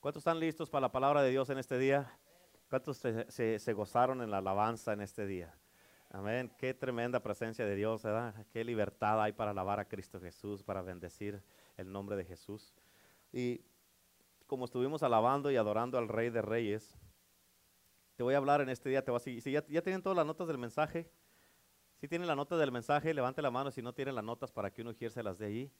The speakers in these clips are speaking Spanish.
¿Cuántos están listos para la palabra de Dios en este día? ¿Cuántos se, gozaron en la alabanza en este día? Amén. Qué tremenda presencia de Dios, ¿verdad? Qué libertad hay para alabar a Cristo Jesús, para bendecir el nombre de Jesús. Y como estuvimos alabando y adorando al Rey de Reyes, te voy a hablar en este día, te Si ya, ya tienen todas las notas del mensaje, si tienen la nota del mensaje, levante la mano. Si no tienen las notas, para que uno las de allí.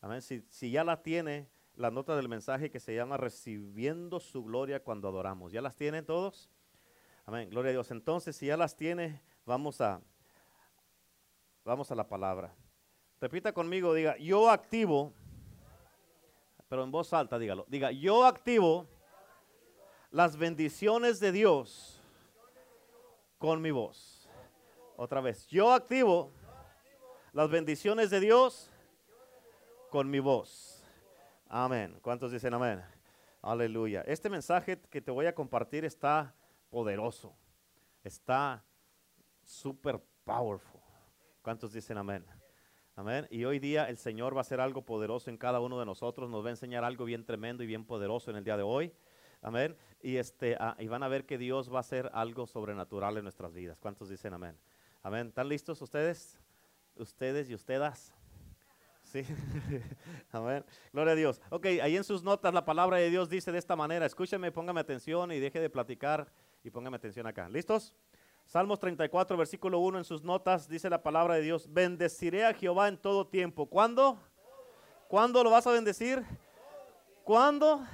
Amén. Si, si ya la tiene, la nota del mensaje que se llama Recibiendo su gloria cuando adoramos. ¿Ya las tienen todos? Amén. Gloria a Dios. Entonces, si ya las tiene, Vamos a, vamos a la palabra. Repita conmigo, diga, yo activo, pero en voz alta dígalo, diga, yo activo las bendiciones de Dios con mi voz. Otra vez, yo activo las bendiciones de Dios con mi voz. Amén. ¿Cuántos dicen amén? Aleluya. Este mensaje que te voy a compartir está poderoso. Está super powerful. ¿Cuántos dicen amén? Amén. Y hoy día el Señor va a hacer algo poderoso en cada uno de nosotros. Nos va a enseñar algo bien tremendo y bien poderoso en el día de hoy. Amén. Y, este, ah, y van a ver que Dios va a hacer algo sobrenatural en nuestras vidas. ¿Cuántos dicen amén? Amén. ¿Están listos ustedes? Ustedes y ustedes. Amén. Gloria a Dios. Ok, ahí en sus notas la palabra de Dios dice de esta manera. Escúcheme, póngame atención y deje de platicar y póngame atención acá. ¿Listos? Salmos 34, versículo 1 en sus notas dice la palabra de Dios, bendeciré a Jehová en todo tiempo. ¿Cuándo? ¿Cuándo lo vas a bendecir? ¿Cuándo?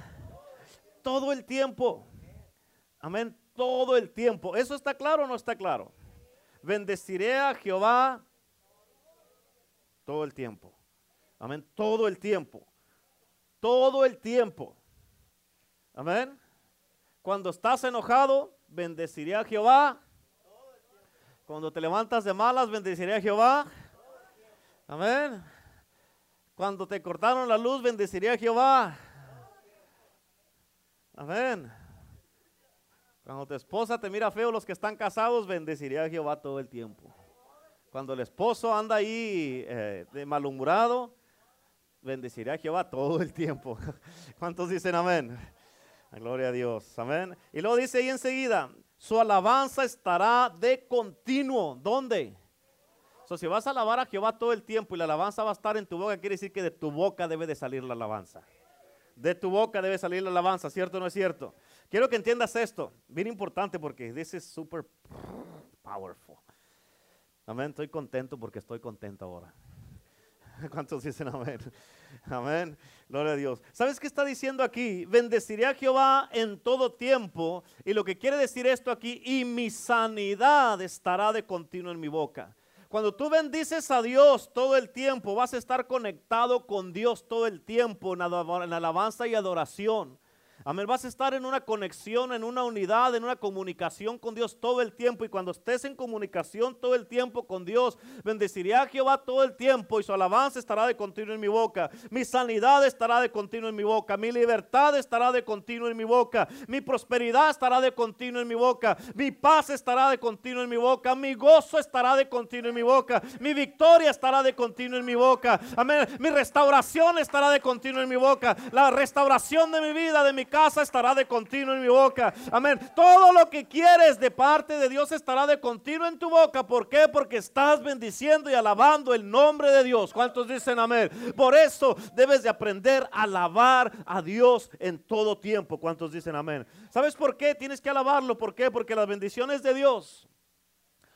Todo el tiempo. Amén, todo el tiempo. ¿Eso está claro o no está claro? Bendeciré a Jehová todo el tiempo. Amén, todo el tiempo. Todo el tiempo. Amén. Cuando estás enojado, bendeciré a Jehová cuando te levantas de malas, bendeciré a Jehová. Amén. Cuando te cortaron la luz, bendeciré a Jehová. Amén. Cuando tu esposa te mira feo, los que están casados, bendeciré a Jehová todo el tiempo. Cuando el esposo anda ahí eh, de malhumorado, bendeciré a Jehová todo el tiempo. ¿Cuántos dicen amén? Gloria a Dios. Amén. Y luego dice ahí enseguida, su alabanza estará de continuo. ¿Dónde? So, si vas a alabar a Jehová todo el tiempo y la alabanza va a estar en tu boca, quiere decir que de tu boca debe de salir la alabanza. De tu boca debe salir la alabanza, ¿cierto o no es cierto? Quiero que entiendas esto, bien importante porque this is super powerful. Amén, estoy contento porque estoy contento ahora. ¿Cuántos dicen amén? Amén. Gloria a Dios. ¿Sabes qué está diciendo aquí? Bendeciré a Jehová en todo tiempo. Y lo que quiere decir esto aquí, y mi sanidad estará de continuo en mi boca. Cuando tú bendices a Dios todo el tiempo, vas a estar conectado con Dios todo el tiempo en alabanza y adoración. Amén. Vas a estar en una conexión, en una unidad, en una comunicación con Dios todo el tiempo. Y cuando estés en comunicación todo el tiempo con Dios, bendeciré a Jehová todo el tiempo y su alabanza estará de continuo en mi boca. Mi sanidad estará de continuo en mi boca. Mi libertad estará de continuo en mi boca. Mi prosperidad estará de continuo en mi boca. Mi paz estará de continuo en mi boca. Mi gozo estará de continuo en mi boca. Mi victoria estará de continuo en mi boca. Amén. Mi restauración estará de continuo en mi boca. La restauración de mi vida, de mi casa estará de continuo en mi boca. Amén. Todo lo que quieres de parte de Dios estará de continuo en tu boca. ¿Por qué? Porque estás bendiciendo y alabando el nombre de Dios. ¿Cuántos dicen amén? Por eso debes de aprender a alabar a Dios en todo tiempo. ¿Cuántos dicen amén? ¿Sabes por qué tienes que alabarlo? ¿Por qué? Porque las bendiciones de Dios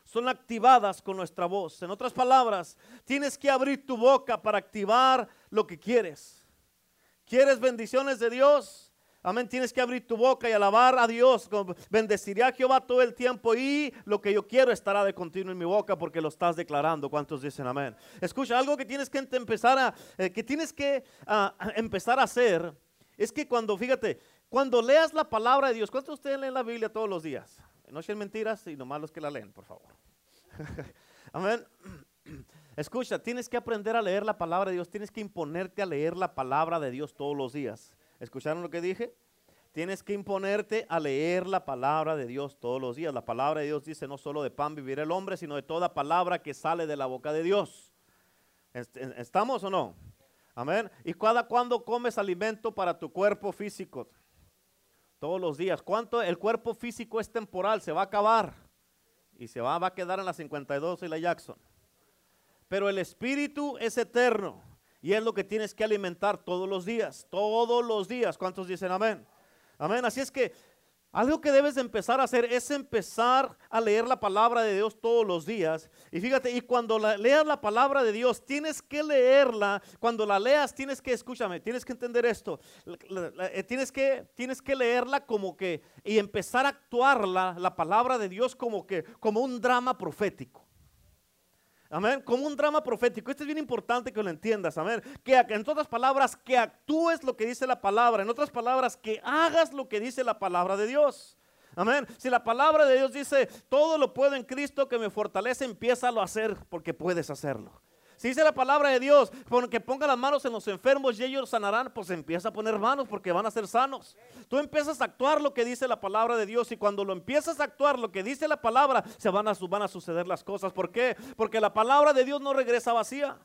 son activadas con nuestra voz. En otras palabras, tienes que abrir tu boca para activar lo que quieres. ¿Quieres bendiciones de Dios? Amén. Tienes que abrir tu boca y alabar a Dios. Bendeciré a Jehová todo el tiempo y lo que yo quiero estará de continuo en mi boca porque lo estás declarando. ¿Cuántos dicen amén? Escucha, algo que tienes que empezar a, eh, que tienes que ah, empezar a hacer es que cuando, fíjate, cuando leas la palabra de Dios, ¿cuántos de ustedes leen la Biblia todos los días? No sean mentiras, sino más los que la leen, por favor. amén. Escucha, tienes que aprender a leer la palabra de Dios, tienes que imponerte a leer la palabra de Dios todos los días. ¿Escucharon lo que dije? Tienes que imponerte a leer la palabra de Dios todos los días. La palabra de Dios dice no solo de pan vivir el hombre, sino de toda palabra que sale de la boca de Dios. ¿Estamos o no? Amén. ¿Y cada cuando comes alimento para tu cuerpo físico? Todos los días. ¿Cuánto? El cuerpo físico es temporal, se va a acabar. Y se va, va a quedar en la 52 y la Jackson. Pero el espíritu es eterno. Y es lo que tienes que alimentar todos los días. Todos los días. ¿Cuántos dicen amén? Amén. Así es que algo que debes de empezar a hacer es empezar a leer la palabra de Dios todos los días. Y fíjate, y cuando leas la palabra de Dios, tienes que leerla. Cuando la leas, tienes que, escúchame, tienes que entender esto. Eh, tienes, que, tienes que leerla como que, y empezar a actuarla, la palabra de Dios, como que, como un drama profético. Amén. Como un drama profético. Esto es bien importante que lo entiendas. Amén. Que en otras palabras, que actúes lo que dice la palabra. En otras palabras, que hagas lo que dice la palabra de Dios. Amén. Si la palabra de Dios dice, todo lo puedo en Cristo que me fortalece, empieza a hacer porque puedes hacerlo. Si dice la palabra de Dios, que ponga las manos en los enfermos y ellos sanarán, pues empieza a poner manos porque van a ser sanos. Tú empiezas a actuar lo que dice la palabra de Dios y cuando lo empiezas a actuar lo que dice la palabra, se van a, van a suceder las cosas. ¿Por qué? Porque la palabra de Dios no regresa vacía.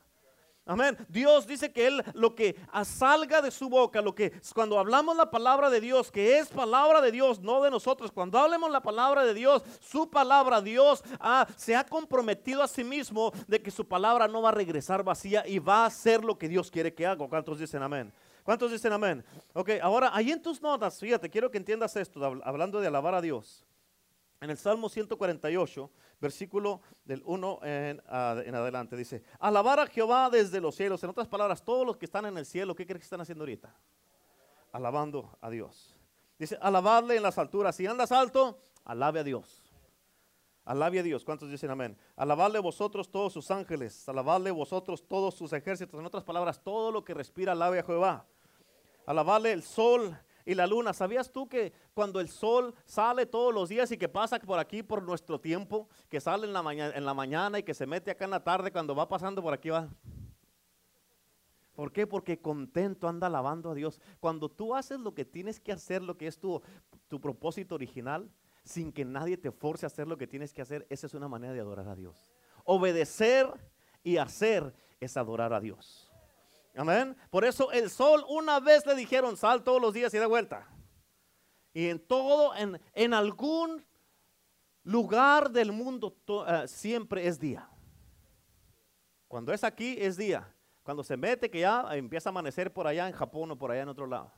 Amén. Dios dice que Él lo que salga de su boca, lo que cuando hablamos la palabra de Dios, que es palabra de Dios, no de nosotros, cuando hablemos la palabra de Dios, su palabra, Dios se ha comprometido a sí mismo de que su palabra no va a regresar vacía y va a hacer lo que Dios quiere que haga. ¿Cuántos dicen amén? ¿Cuántos dicen amén? Ok, ahora ahí en tus notas, fíjate, quiero que entiendas esto, hablando de alabar a Dios. En el Salmo 148, versículo del 1 en, adelante, dice, alabar a Jehová desde los cielos. En otras palabras, todos los que están en el cielo, ¿qué crees que están haciendo ahorita? Alabando a Dios. Dice, alabadle en las alturas. Si andas alto, alabe a Dios. Alabe a Dios. ¿Cuántos dicen amén? Alabadle vosotros todos sus ángeles. Alabadle vosotros todos sus ejércitos. En otras palabras, todo lo que respira, alabe a Jehová. Alabadle el sol y la luna. ¿Sabías tú que cuando el sol sale todos los días y que pasa por aquí por nuestro tiempo, que sale en la, mañana, en la mañana y que se mete acá en la tarde, cuando va pasando por aquí va? ¿Por qué? Porque contento anda alabando a Dios. Cuando tú haces lo que tienes que hacer, lo que es tu, tu propósito original, sin que nadie te force a hacer lo que tienes que hacer, esa es una manera de adorar a Dios. Obedecer y hacer es adorar a Dios. Amén. Por eso el sol una vez le dijeron, sal todos los días y da vuelta. Y en todo, en, en algún lugar del mundo eh, siempre es día. Cuando es aquí es día. Cuando se mete que ya empieza a amanecer por allá en Japón o por allá en otro lado.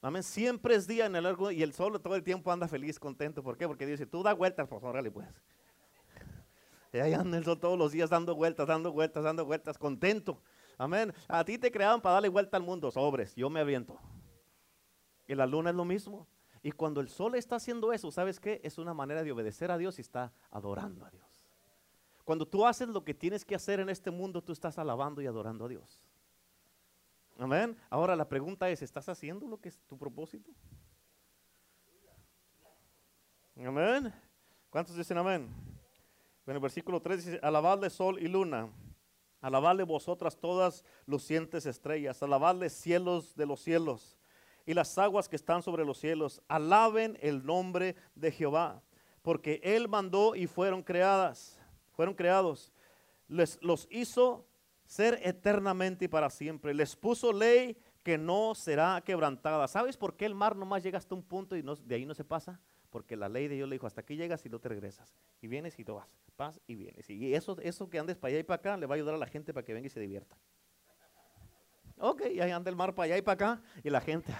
Amén. Siempre es día en el largo y el sol todo el tiempo anda feliz, contento. ¿Por qué? Porque dice, tú da vueltas, pues órale pues. Y ahí anda el sol todos los días dando vueltas, dando vueltas, dando vueltas, contento. Amén. A ti te crearon para darle vuelta al mundo, sobres, yo me aviento. Y la luna es lo mismo. Y cuando el sol está haciendo eso, ¿sabes qué? Es una manera de obedecer a Dios y está adorando a Dios. Cuando tú haces lo que tienes que hacer en este mundo, tú estás alabando y adorando a Dios. Amén. Ahora la pregunta es, ¿estás haciendo lo que es tu propósito? Amén. ¿Cuántos dicen amén? En el versículo 3 dice, alabadle sol y luna Alabadle vosotras todas lucientes estrellas, alabadle cielos de los cielos y las aguas que están sobre los cielos. Alaben el nombre de Jehová, porque Él mandó y fueron creadas, fueron creados. Les, los hizo ser eternamente y para siempre. Les puso ley que no será quebrantada. ¿Sabes por qué el mar nomás llega hasta un punto y de ahí no se pasa? Porque la ley de Dios le dijo, hasta aquí llegas y no te regresas. Y vienes y te vas. Vas y vienes. Y eso, eso que andes para allá y para acá le va a ayudar a la gente para que venga y se divierta. Ok, y ahí anda el mar para allá y para acá. Y la gente...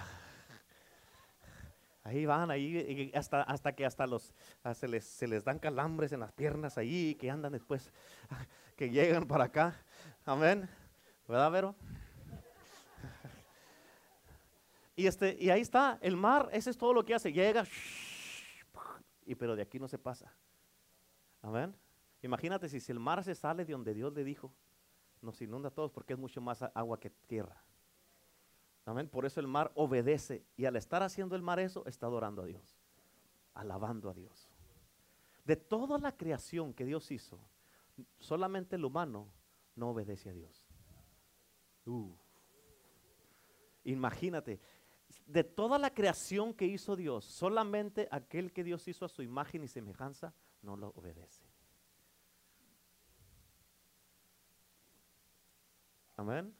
Ahí van, ahí, hasta, hasta que hasta los, ah, se, les, se les dan calambres en las piernas ahí, que andan después, que llegan para acá. Amén. ¿Verdad, Vero? Y, este, y ahí está, el mar, ese es todo lo que hace. Llega, y pero de aquí no se pasa. Amén. Imagínate si, el mar se sale de donde Dios le dijo, nos inunda a todos porque es mucho más agua que tierra. Amén. Por eso el mar obedece y al estar haciendo el mar eso, está adorando a Dios, alabando a Dios. De toda la creación que Dios hizo, solamente el humano no obedece a Dios. Imagínate, de toda la creación que hizo Dios, solamente aquel que Dios hizo a su imagen y semejanza no lo obedece. Amén.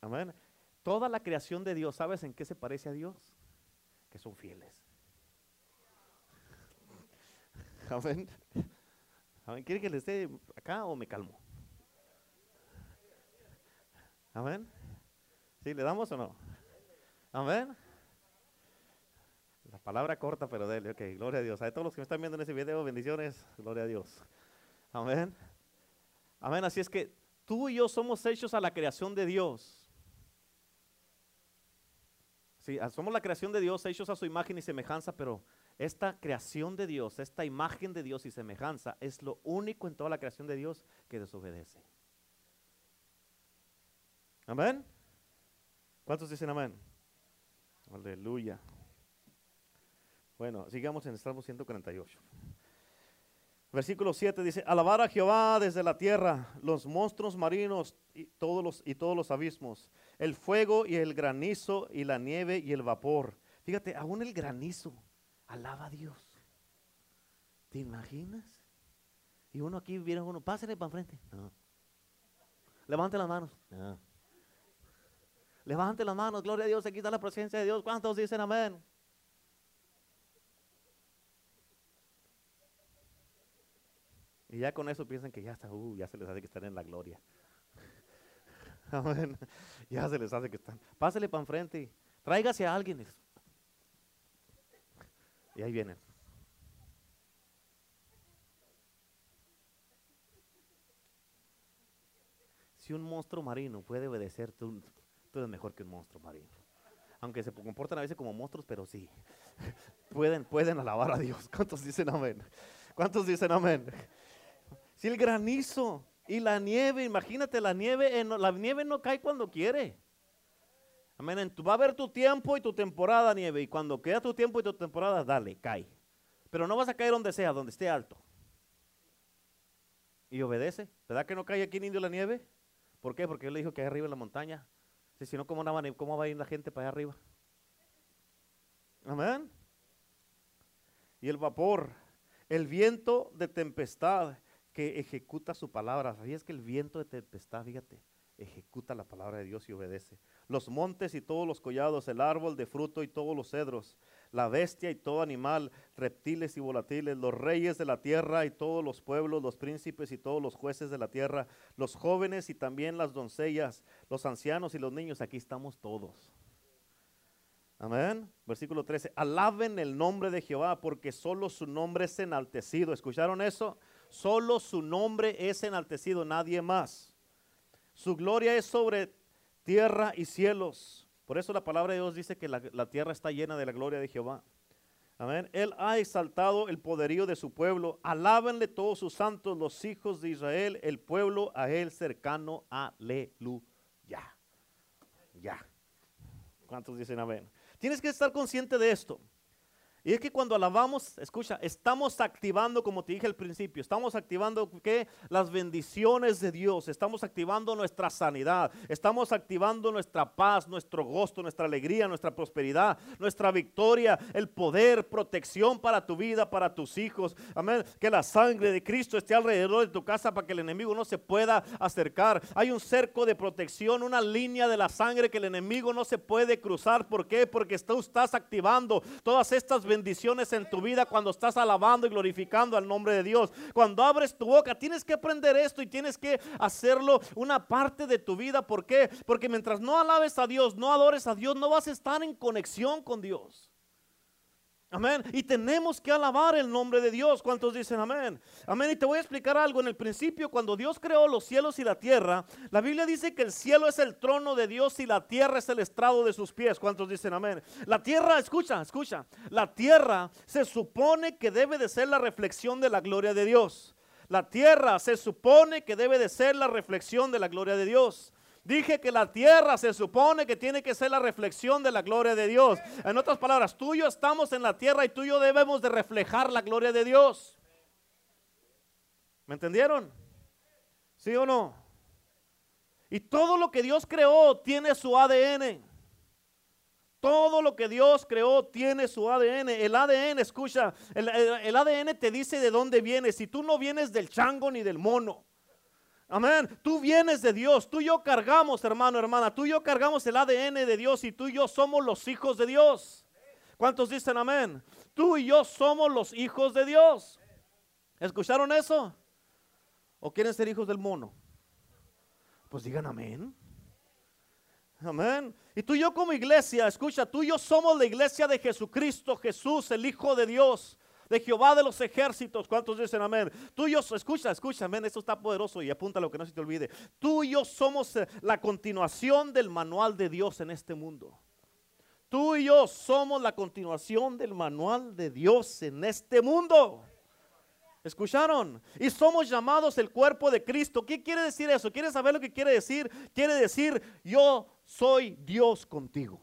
Amén. Toda la creación de Dios, ¿sabes en qué se parece a Dios? Que son fieles. Amén. Amén. ¿Quiere que le esté acá o me calmo? Amén. ¿Sí? ¿Le damos o no? Amén. La palabra corta, pero dele. Ok, gloria a Dios. A todos los que me están viendo en ese video, bendiciones. Gloria a Dios. Amén. Amén. Así es que tú y yo somos hechos a la creación de Dios. Sí, ah, somos la creación de Dios, hechos a su imagen y semejanza, pero esta creación de Dios, esta imagen de Dios y semejanza es lo único en toda la creación de Dios que desobedece. Amén. ¿Cuántos dicen amén? Aleluya. Bueno, sigamos en el Salmo 148. Versículo 7 dice, alabar a Jehová desde la tierra, los monstruos marinos y todos los, abismos, el fuego y el granizo y la nieve y el vapor. Fíjate, aún el granizo alaba a Dios. ¿Te imaginas? Y uno aquí viene uno, pásale para enfrente. No. Levante las manos. No. Levante las manos, gloria a Dios, aquí está la presencia de Dios. ¿Cuántos dicen amén? Y ya con eso piensan que ya está, uh, ya se les hace que están en la gloria. Amén. Ya se les hace que están. Pásale para enfrente. Tráigase a alguien. Y ahí vienen. Si un monstruo marino puede obedecer, tú, tú eres mejor que un monstruo marino. Aunque se comportan a veces como monstruos, pero sí. Pueden, pueden alabar a Dios. ¿Cuántos dicen amén? ¿Cuántos dicen amén? Si el granizo y la nieve, imagínate, la nieve, la nieve no cae cuando quiere. Amén. Va a haber tu tiempo y tu temporada, nieve. Y cuando queda tu tiempo y tu temporada, dale, cae. Pero no vas a caer donde sea, donde esté alto. Y obedece. ¿Verdad que no cae aquí en Indio la nieve? ¿Por qué? Porque él le dijo que arriba en la montaña. Si no, ¿cómo, ¿cómo va a ir la gente para allá arriba? Amén. Y el vapor, el viento de tempestad que ejecuta su palabra. ¿Sabías que el viento de tempestad, fíjate, ejecuta la palabra de Dios y obedece? Los montes y todos los collados, el árbol de fruto y todos los cedros, la bestia y todo animal, reptiles y volatiles, los reyes de la tierra y todos los pueblos, los príncipes y todos los jueces de la tierra, los jóvenes y también las doncellas, los ancianos y los niños, aquí estamos todos. Amén. Versículo 13. Alaben el nombre de Jehová porque solo su nombre es enaltecido. ¿Escucharon eso? Solo su nombre es enaltecido, nadie más. Su gloria es sobre tierra y cielos. Por eso la palabra de Dios dice que la, tierra está llena de la gloria de Jehová. Amén. Él ha exaltado el poderío de su pueblo. Alábenle todos sus santos, los hijos de Israel, el pueblo a él cercano. Aleluya. Ya. ¿Cuántos dicen amén? Tienes que estar consciente de esto. Y es que cuando alabamos, escucha, estamos activando, como te dije al principio, estamos activando ¿qué? las bendiciones de Dios, estamos activando nuestra sanidad, estamos activando nuestra paz, nuestro gozo, nuestra alegría, nuestra prosperidad, nuestra victoria, el poder, protección para tu vida, para tus hijos. Amén. Que la sangre de Cristo esté alrededor de tu casa para que el enemigo no se pueda acercar. Hay un cerco de protección, una línea de la sangre que el enemigo no se puede cruzar. ¿Por qué? Porque tú estás activando todas estas bendiciones bendiciones en tu vida cuando estás alabando y glorificando al nombre de Dios. Cuando abres tu boca, tienes que aprender esto y tienes que hacerlo una parte de tu vida. ¿Por qué? Porque mientras no alabes a Dios, no adores a Dios, no vas a estar en conexión con Dios. Amén. Y tenemos que alabar el nombre de Dios. ¿Cuántos dicen amén? Amén. Y te voy a explicar algo. En el principio, cuando Dios creó los cielos y la tierra, la Biblia dice que el cielo es el trono de Dios y la tierra es el estrado de sus pies. ¿Cuántos dicen amén? La tierra, escucha, escucha. La tierra se supone que debe de ser la reflexión de la gloria de Dios. La tierra se supone que debe de ser la reflexión de la gloria de Dios. Dije que la tierra se supone que tiene que ser la reflexión de la gloria de Dios. En otras palabras, tú y yo estamos en la tierra y tú y yo debemos de reflejar la gloria de Dios. ¿Me entendieron? ¿Sí o no? Y todo lo que Dios creó tiene su ADN. Todo lo que Dios creó tiene su ADN. El ADN, escucha, el, el, ADN te dice de dónde vienes. Si tú no vienes del chango ni del mono. Amén. Tú vienes de Dios. Tú y yo cargamos, hermano, hermana. Tú y yo cargamos el ADN de Dios y tú y yo somos los hijos de Dios. ¿Cuántos dicen amén? Tú y yo somos los hijos de Dios. ¿Escucharon eso? ¿O quieren ser hijos del mono? Pues digan amén. Amén. Y tú y yo como iglesia, escucha, tú y yo somos la iglesia de Jesucristo, Jesús, el Hijo de Dios, de Jehová de los ejércitos. ¿Cuántos dicen amén? Tú y yo, escucha, escucha, amén, esto está poderoso y apunta lo que no se te olvide. Tú y yo somos eh, la continuación del manual de Dios en este mundo. Tú y yo somos la continuación del manual de Dios en este mundo. ¿Escucharon? Y somos llamados el cuerpo de Cristo. ¿Qué quiere decir eso? ¿Quieres saber lo que quiere decir? Quiere decir, yo soy Dios contigo.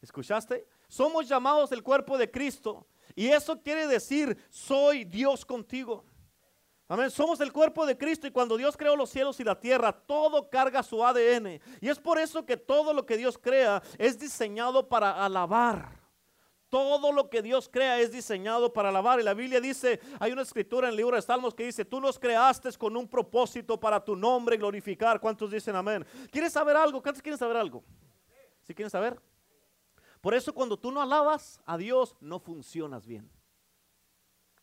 ¿Escuchaste? Somos llamados el cuerpo de Cristo. Y eso quiere decir, soy Dios contigo. Amén. Somos el cuerpo de Cristo y cuando Dios creó los cielos y la tierra, todo carga su ADN. Y es por eso que todo lo que Dios crea es diseñado para alabar. Todo lo que Dios crea es diseñado para alabar. Y la Biblia dice, hay una escritura en el libro de Salmos que dice, tú los creaste con un propósito para tu nombre glorificar. ¿Cuántos dicen amén? ¿Quieres saber algo? ¿Cuántos quieren saber algo? ¿Sí quieren saber? Por eso cuando tú no alabas a Dios, no funcionas bien.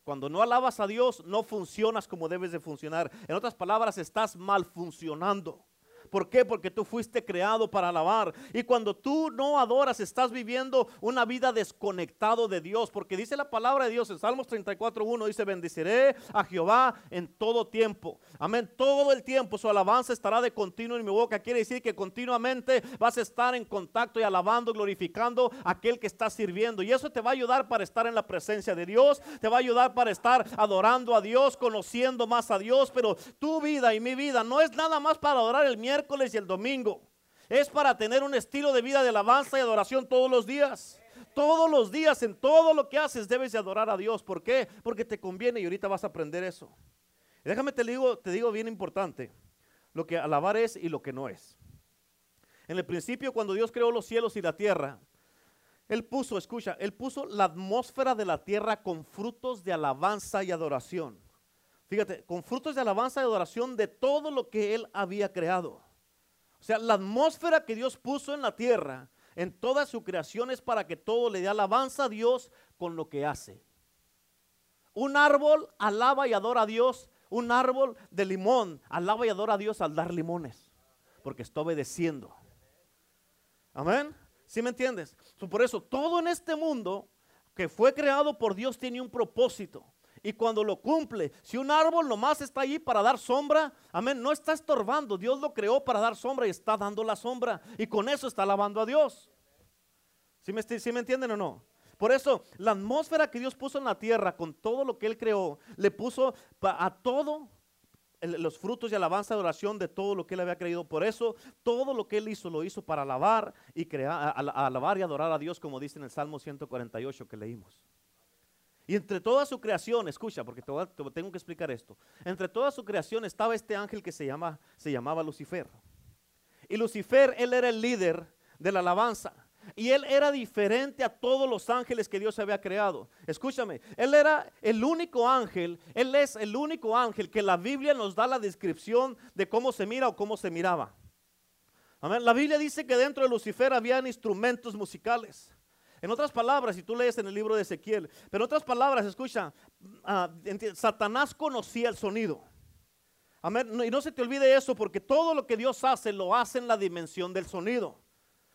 Cuando no alabas a Dios, no funcionas como debes de funcionar. En otras palabras, estás mal funcionando. ¿Por qué? Porque tú fuiste creado para alabar. Y cuando tú no adoras, estás viviendo una vida desconectado de Dios. Porque dice la palabra de Dios en Salmos 34.1, dice, bendeciré a Jehová en todo tiempo. Amén. Todo el tiempo su alabanza estará de continuo en mi boca. Quiere decir que continuamente vas a estar en contacto y alabando, glorificando a aquel que está sirviendo. Y eso te va a ayudar para estar en la presencia de Dios. Te va a ayudar para estar adorando a Dios, conociendo más a Dios. Pero tu vida y mi vida no es nada más para adorar el miércoles y el domingo. Es para tener un estilo de vida de alabanza y adoración todos los días. Todos los días, en todo lo que haces, debes de adorar a Dios. ¿Por qué? Porque te conviene y ahorita vas a aprender eso. déjame te digo, te digo bien importante, lo que alabar es y lo que no es. En el principio, cuando Dios creó los cielos y la tierra, Él puso, escucha, Él puso la atmósfera de la tierra con frutos de alabanza y adoración. Fíjate, con frutos de alabanza y adoración de todo lo que Él había creado. O sea, la atmósfera que Dios puso en la tierra, en toda su creación, es para que todo le dé alabanza a Dios con lo que hace. Un árbol alaba y adora a Dios. Un árbol de limón alaba y adora a Dios al dar limones. Porque está obedeciendo. Amén. ¿Sí me entiendes? Por eso, todo en este mundo que fue creado por Dios tiene un propósito y cuando lo cumple. Si un árbol nomás está ahí para dar sombra, amén, no está estorbando. Dios lo creó para dar sombra y está dando la sombra. Y con eso está alabando a Dios. ¿Sí me, entienden o no? Por eso, la atmósfera que Dios puso en la tierra, con todo lo que Él creó, le puso a todo los frutos de alabanza y oración de todo lo que Él había creído. Por eso, todo lo que Él hizo, lo hizo para alabar y crear, alabar y adorar a Dios, como dice en el Salmo 148 que leímos. Y entre toda su creación, escucha, porque te, tengo que explicar esto. Entre toda su creación estaba este ángel que se, llama, se llamaba Lucifer. Y Lucifer, él era el líder de la alabanza. Y él era diferente a todos los ángeles que Dios había creado. Escúchame, él era el único ángel, él es el único ángel que la Biblia nos da la descripción de cómo se mira o cómo se miraba. La Biblia dice que dentro de Lucifer habían instrumentos musicales. En otras palabras, si tú lees en el libro de Ezequiel, pero en otras palabras, escucha, ah, Satanás conocía el sonido. Amén. y no se te olvide eso porque todo lo que Dios hace lo hace en la dimensión del sonido.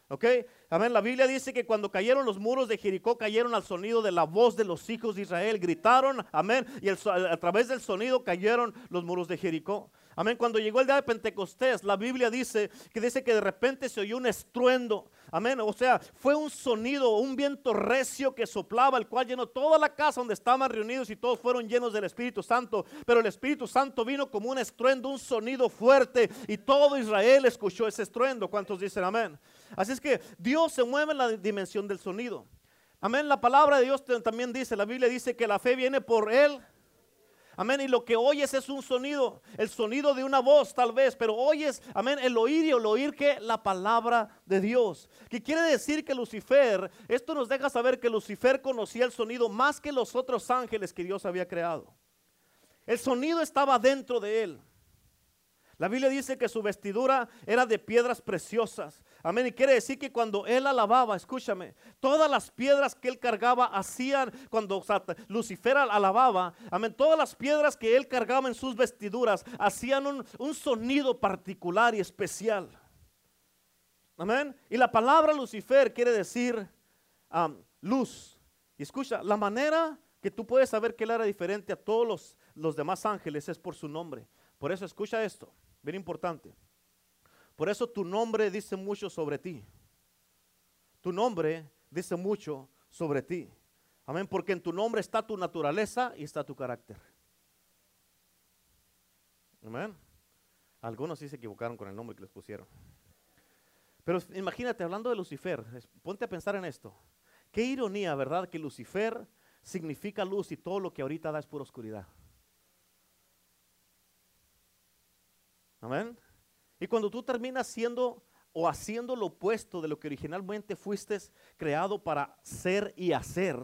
¿Ok? Amén. La Biblia dice que cuando cayeron los muros de Jericó, cayeron al sonido de la voz de los hijos de Israel. Gritaron, amén. Y a través del sonido cayeron los muros de Jericó. Amén. Cuando llegó el día de Pentecostés, la Biblia dice que dice que de repente se oyó un estruendo. Amén. O sea, fue un sonido, un viento recio que soplaba, el cual llenó toda la casa donde estaban reunidos y todos fueron llenos del Espíritu Santo. Pero el Espíritu Santo vino como un estruendo, un sonido fuerte y todo Israel escuchó ese estruendo. ¿Cuántos dicen amén? Así es que Dios se mueve en la dimensión del sonido. Amén. La palabra de Dios también dice, la Biblia dice que la fe viene por Él Amén. Y lo que oyes es un sonido, el sonido de una voz tal vez, pero oyes, amén, el oír y el oír que la palabra de Dios. Que quiere decir que Lucifer, esto nos deja saber que Lucifer conocía el sonido más que los otros ángeles que Dios había creado. El sonido estaba dentro de él. La Biblia dice que su vestidura era de piedras preciosas. Amén. Y quiere decir que cuando él alababa, escúchame, todas las piedras que él cargaba hacían, cuando Lucifer alababa, amén, todas las piedras que él cargaba en sus vestiduras hacían un, sonido particular y especial. Amén. Y la palabra Lucifer quiere decir luz. Y escucha, la manera que tú puedes saber que él era diferente a todos los, los demás ángeles es por su nombre. Por eso escucha esto, bien importante. Por eso tu nombre dice mucho sobre ti. Tu nombre dice mucho sobre ti. Amén, porque en tu nombre está tu naturaleza y está tu carácter. Amén. Algunos sí se equivocaron con el nombre que les pusieron. Pero imagínate, hablando de Lucifer, ponte a pensar en esto. Qué ironía, ¿verdad? Que Lucifer significa luz y todo lo que ahorita da es pura oscuridad. Amén. Y cuando tú terminas siendo o haciendo lo opuesto de lo que originalmente fuiste creado para ser y hacer,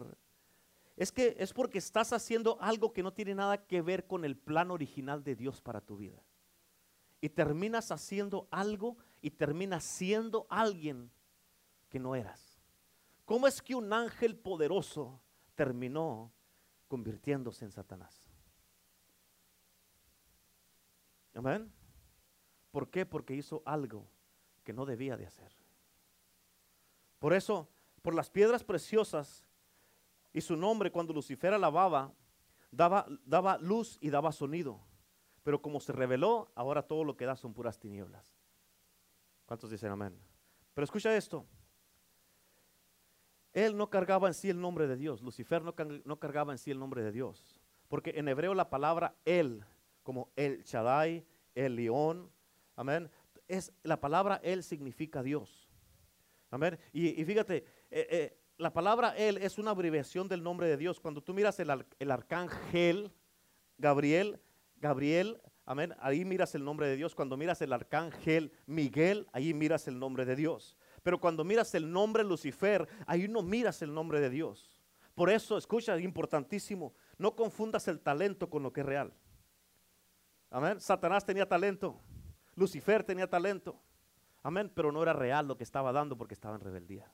es que es porque estás haciendo algo que no tiene nada que ver con el plan original de Dios para tu vida. Y terminas haciendo algo y terminas siendo alguien que no eras. ¿Cómo es que un ángel poderoso terminó convirtiéndose en Satanás? Amén. ¿Por qué? Porque hizo algo que no debía de hacer. Por eso, por las piedras preciosas y su nombre, cuando Lucifer alababa, daba, daba luz y daba sonido. Pero como se reveló, ahora todo lo que da son puras tinieblas. ¿Cuántos dicen amén? Pero escucha esto. Él no cargaba en sí el nombre de Dios. Lucifer no, cargaba en sí el nombre de Dios. Porque en hebreo la palabra él, como el Shaddai, el león, Amén. Es, la palabra Él significa Dios. Amén. Y, fíjate, eh, eh, la palabra Él es una abreviación del nombre de Dios. Cuando tú miras el, el arcángel, Gabriel, Gabriel, amén, ahí miras el nombre de Dios. Cuando miras el arcángel Miguel, ahí miras el nombre de Dios. Pero cuando miras el nombre Lucifer, ahí no miras el nombre de Dios. Por eso, escucha, es importantísimo, no confundas el talento con lo que es real. Amén. Satanás tenía talento. Lucifer tenía talento. Amén, pero no era real lo que estaba dando porque estaba en rebeldía.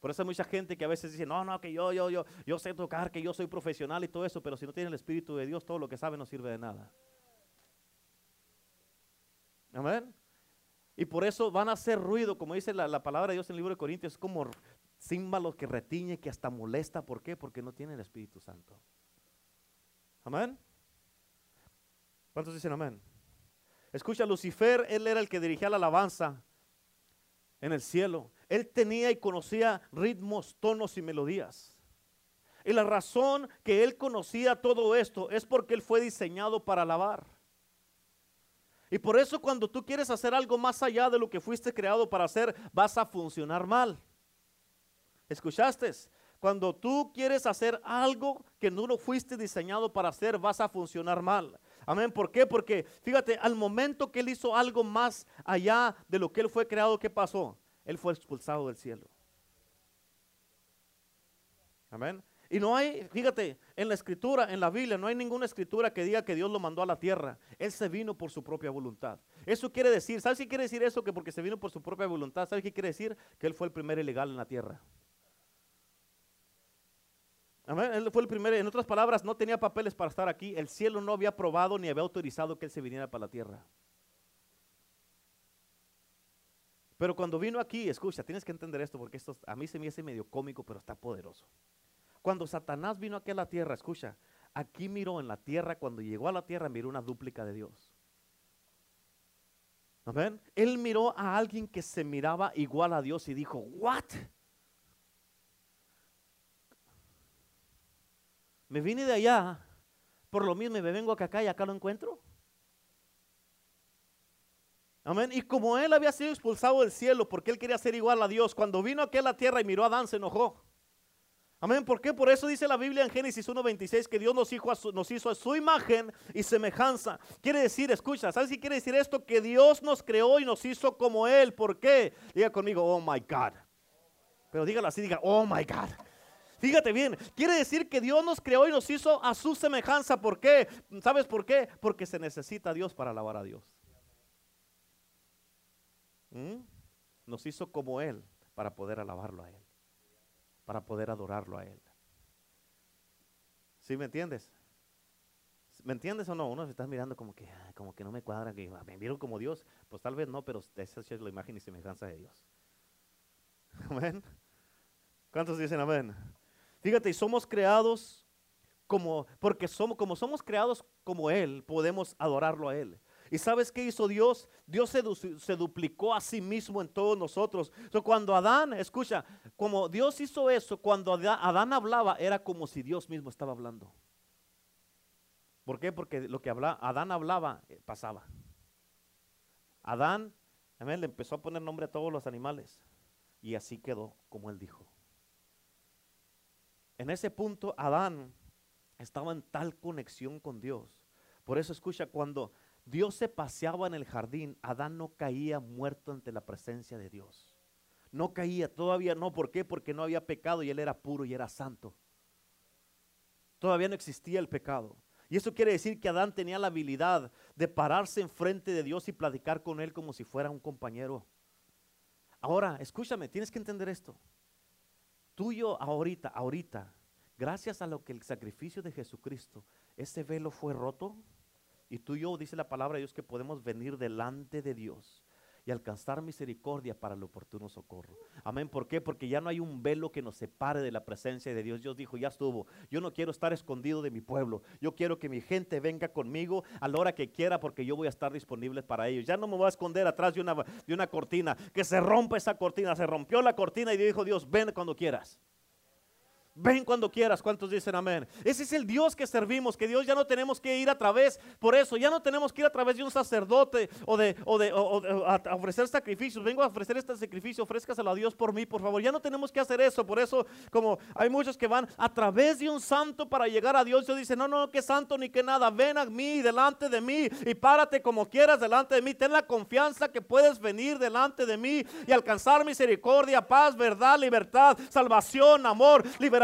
Por eso hay mucha gente que a veces dice, no, no, que yo, yo, yo, yo sé tocar, que yo soy profesional y todo eso, pero si no tiene el Espíritu de Dios, todo lo que sabe no sirve de nada. Amén. Y por eso van a hacer ruido, como dice la, palabra de Dios en el libro de Corintios, es como címbalo que retiñe, que hasta molesta. ¿Por qué? Porque no tiene el Espíritu Santo. Amén. ¿Cuántos dicen amén? Escucha, Lucifer, él era el que dirigía la alabanza en el cielo. Él tenía y conocía ritmos, tonos y melodías. Y la razón que él conocía todo esto es porque él fue diseñado para alabar. Y por eso cuando tú quieres hacer algo más allá de lo que fuiste creado para hacer, vas a funcionar mal. ¿Escuchaste? Cuando tú quieres hacer algo que no lo fuiste diseñado para hacer, vas a funcionar mal. Amén. ¿Por qué? Porque fíjate, al momento que él hizo algo más allá de lo que él fue creado, ¿qué pasó? Él fue expulsado del cielo. Amén. Y no hay, fíjate, en la escritura, en la Biblia, no hay ninguna escritura que diga que Dios lo mandó a la tierra. Él se vino por su propia voluntad. Eso quiere decir, ¿sabes qué quiere decir eso? Que porque se vino por su propia voluntad, ¿sabes qué quiere decir? Que Él fue el primer ilegal en la tierra. Él fue el primero, en otras palabras, no tenía papeles para estar aquí. El cielo no había aprobado ni había autorizado que él se viniera para la tierra. Pero cuando vino aquí, escucha, tienes que entender esto porque esto a mí se me hace medio cómico, pero está poderoso. Cuando Satanás vino aquí a la tierra, escucha, aquí miró en la tierra, cuando llegó a la tierra, miró una dúplica de Dios. Amén. Él miró a alguien que se miraba igual a Dios y dijo, ¿what? Me vine de allá, por lo mismo me vengo acá y acá lo encuentro. Amén. Y como él había sido expulsado del cielo porque él quería ser igual a Dios, cuando vino aquí a la tierra y miró a Adán se enojó. Amén. ¿Por qué? Por eso dice la Biblia en Génesis 1.26 que Dios nos hizo, a su, nos hizo a su imagen y semejanza. Quiere decir, escucha, ¿sabes si quiere decir esto? Que Dios nos creó y nos hizo como Él. ¿Por qué? Diga conmigo, oh my God. Pero dígalo así, diga, oh my God. Fíjate bien, quiere decir que Dios nos creó y nos hizo a su semejanza. ¿Por qué? ¿Sabes por qué? Porque se necesita Dios para alabar a Dios. ¿Mm? Nos hizo como Él para poder alabarlo a Él, para poder adorarlo a Él. ¿Sí me entiendes? ¿Me entiendes o no? Uno se está mirando como que, como que no me cuadra, que me miro como Dios. Pues tal vez no, pero esa es la imagen y semejanza de Dios. Amén. ¿Cuántos dicen amén? Fíjate, y somos creados como, porque somos, como somos creados como Él, podemos adorarlo a Él. ¿Y sabes qué hizo Dios? Dios se, duplicó a sí mismo en todos nosotros. cuando Adán, escucha, como Dios hizo eso, cuando Adán hablaba, era como si Dios mismo estaba hablando. ¿Por qué? Porque lo que Adán hablaba, eh, pasaba. Adán, amén, le empezó a poner nombre a todos los animales. Y así quedó, como él dijo. En ese punto, Adán estaba en tal conexión con Dios. Por eso escucha, cuando Dios se paseaba en el jardín, Adán no caía muerto ante la presencia de Dios. No caía, todavía no. ¿Por qué? Porque no había pecado y él era puro y era santo. Todavía no existía el pecado. Y eso quiere decir que Adán tenía la habilidad de pararse enfrente de Dios y platicar con él como si fuera un compañero. Ahora, escúchame, tienes que entender esto. Tuyo ahorita, ahorita, gracias a lo que el sacrificio de Jesucristo, ese velo fue roto. Y tú y yo, dice la palabra de Dios, que podemos venir delante de Dios y alcanzar misericordia para el oportuno socorro. Amén. ¿Por qué? Porque ya no hay un velo que nos separe de la presencia de Dios. Dios dijo, ya estuvo. Yo no quiero estar escondido de mi pueblo. Yo quiero que mi gente venga conmigo a la hora que quiera porque yo voy a estar disponible para ellos. Ya no me voy a esconder atrás de una, de una cortina. Que se rompa esa cortina. Se rompió la cortina y dijo Dios, ven cuando quieras. Ven cuando quieras. ¿Cuántos dicen amén? Ese es el Dios que servimos, que Dios ya no tenemos que ir a través, por eso ya no tenemos que ir a través de un sacerdote o de, ofrecer sacrificios. Vengo a ofrecer este sacrificio, ofrézcaselo a Dios por mí, por favor. Ya no tenemos que hacer eso. Por eso, como hay muchos que van a través de un santo para llegar a Dios, Dios dice, no, no, que santo ni que nada. Ven a mí, delante de mí y párate como quieras delante de mí. Ten la confianza que puedes venir delante de mí y alcanzar misericordia, paz, verdad, libertad, salvación, amor, liberación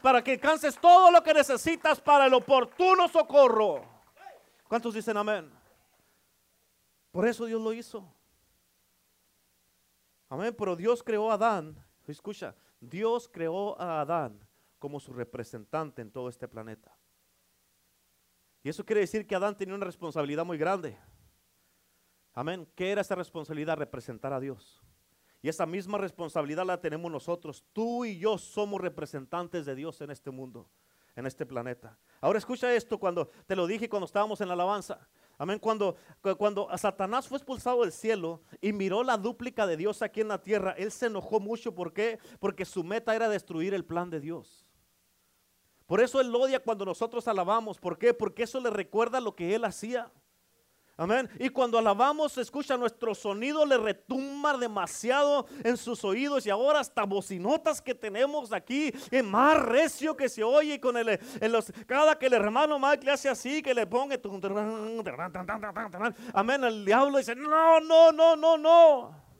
para que alcances todo lo que necesitas para el oportuno socorro. ¿Cuántos dicen amén? Por eso Dios lo hizo. Amén, pero Dios creó a Adán. Escucha, Dios creó a Adán como su representante en todo este planeta. Y eso quiere decir que Adán tenía una responsabilidad muy grande. Amén. ¿Qué era esa responsabilidad? Representar a Dios. Y esa misma responsabilidad la tenemos nosotros. Tú y yo somos representantes de Dios en este mundo, en este planeta. Ahora escucha esto cuando te lo dije cuando estábamos en la alabanza. Amén. Cuando, cuando Satanás fue expulsado del cielo y miró la dúplica de Dios aquí en la tierra, él se enojó mucho. ¿Por qué? Porque su meta era destruir el plan de Dios. Por eso él odia cuando nosotros alabamos. ¿Por qué? Porque eso le recuerda lo que él hacía. Amén. Y cuando alabamos, se escucha nuestro sonido, le retumba demasiado en sus oídos. Y ahora hasta bocinotas que tenemos aquí, es más recio que se oye. Con el, cada que el hermano Mike le hace así, que le ponga. Amén. El diablo dice: No, no, no, no, no.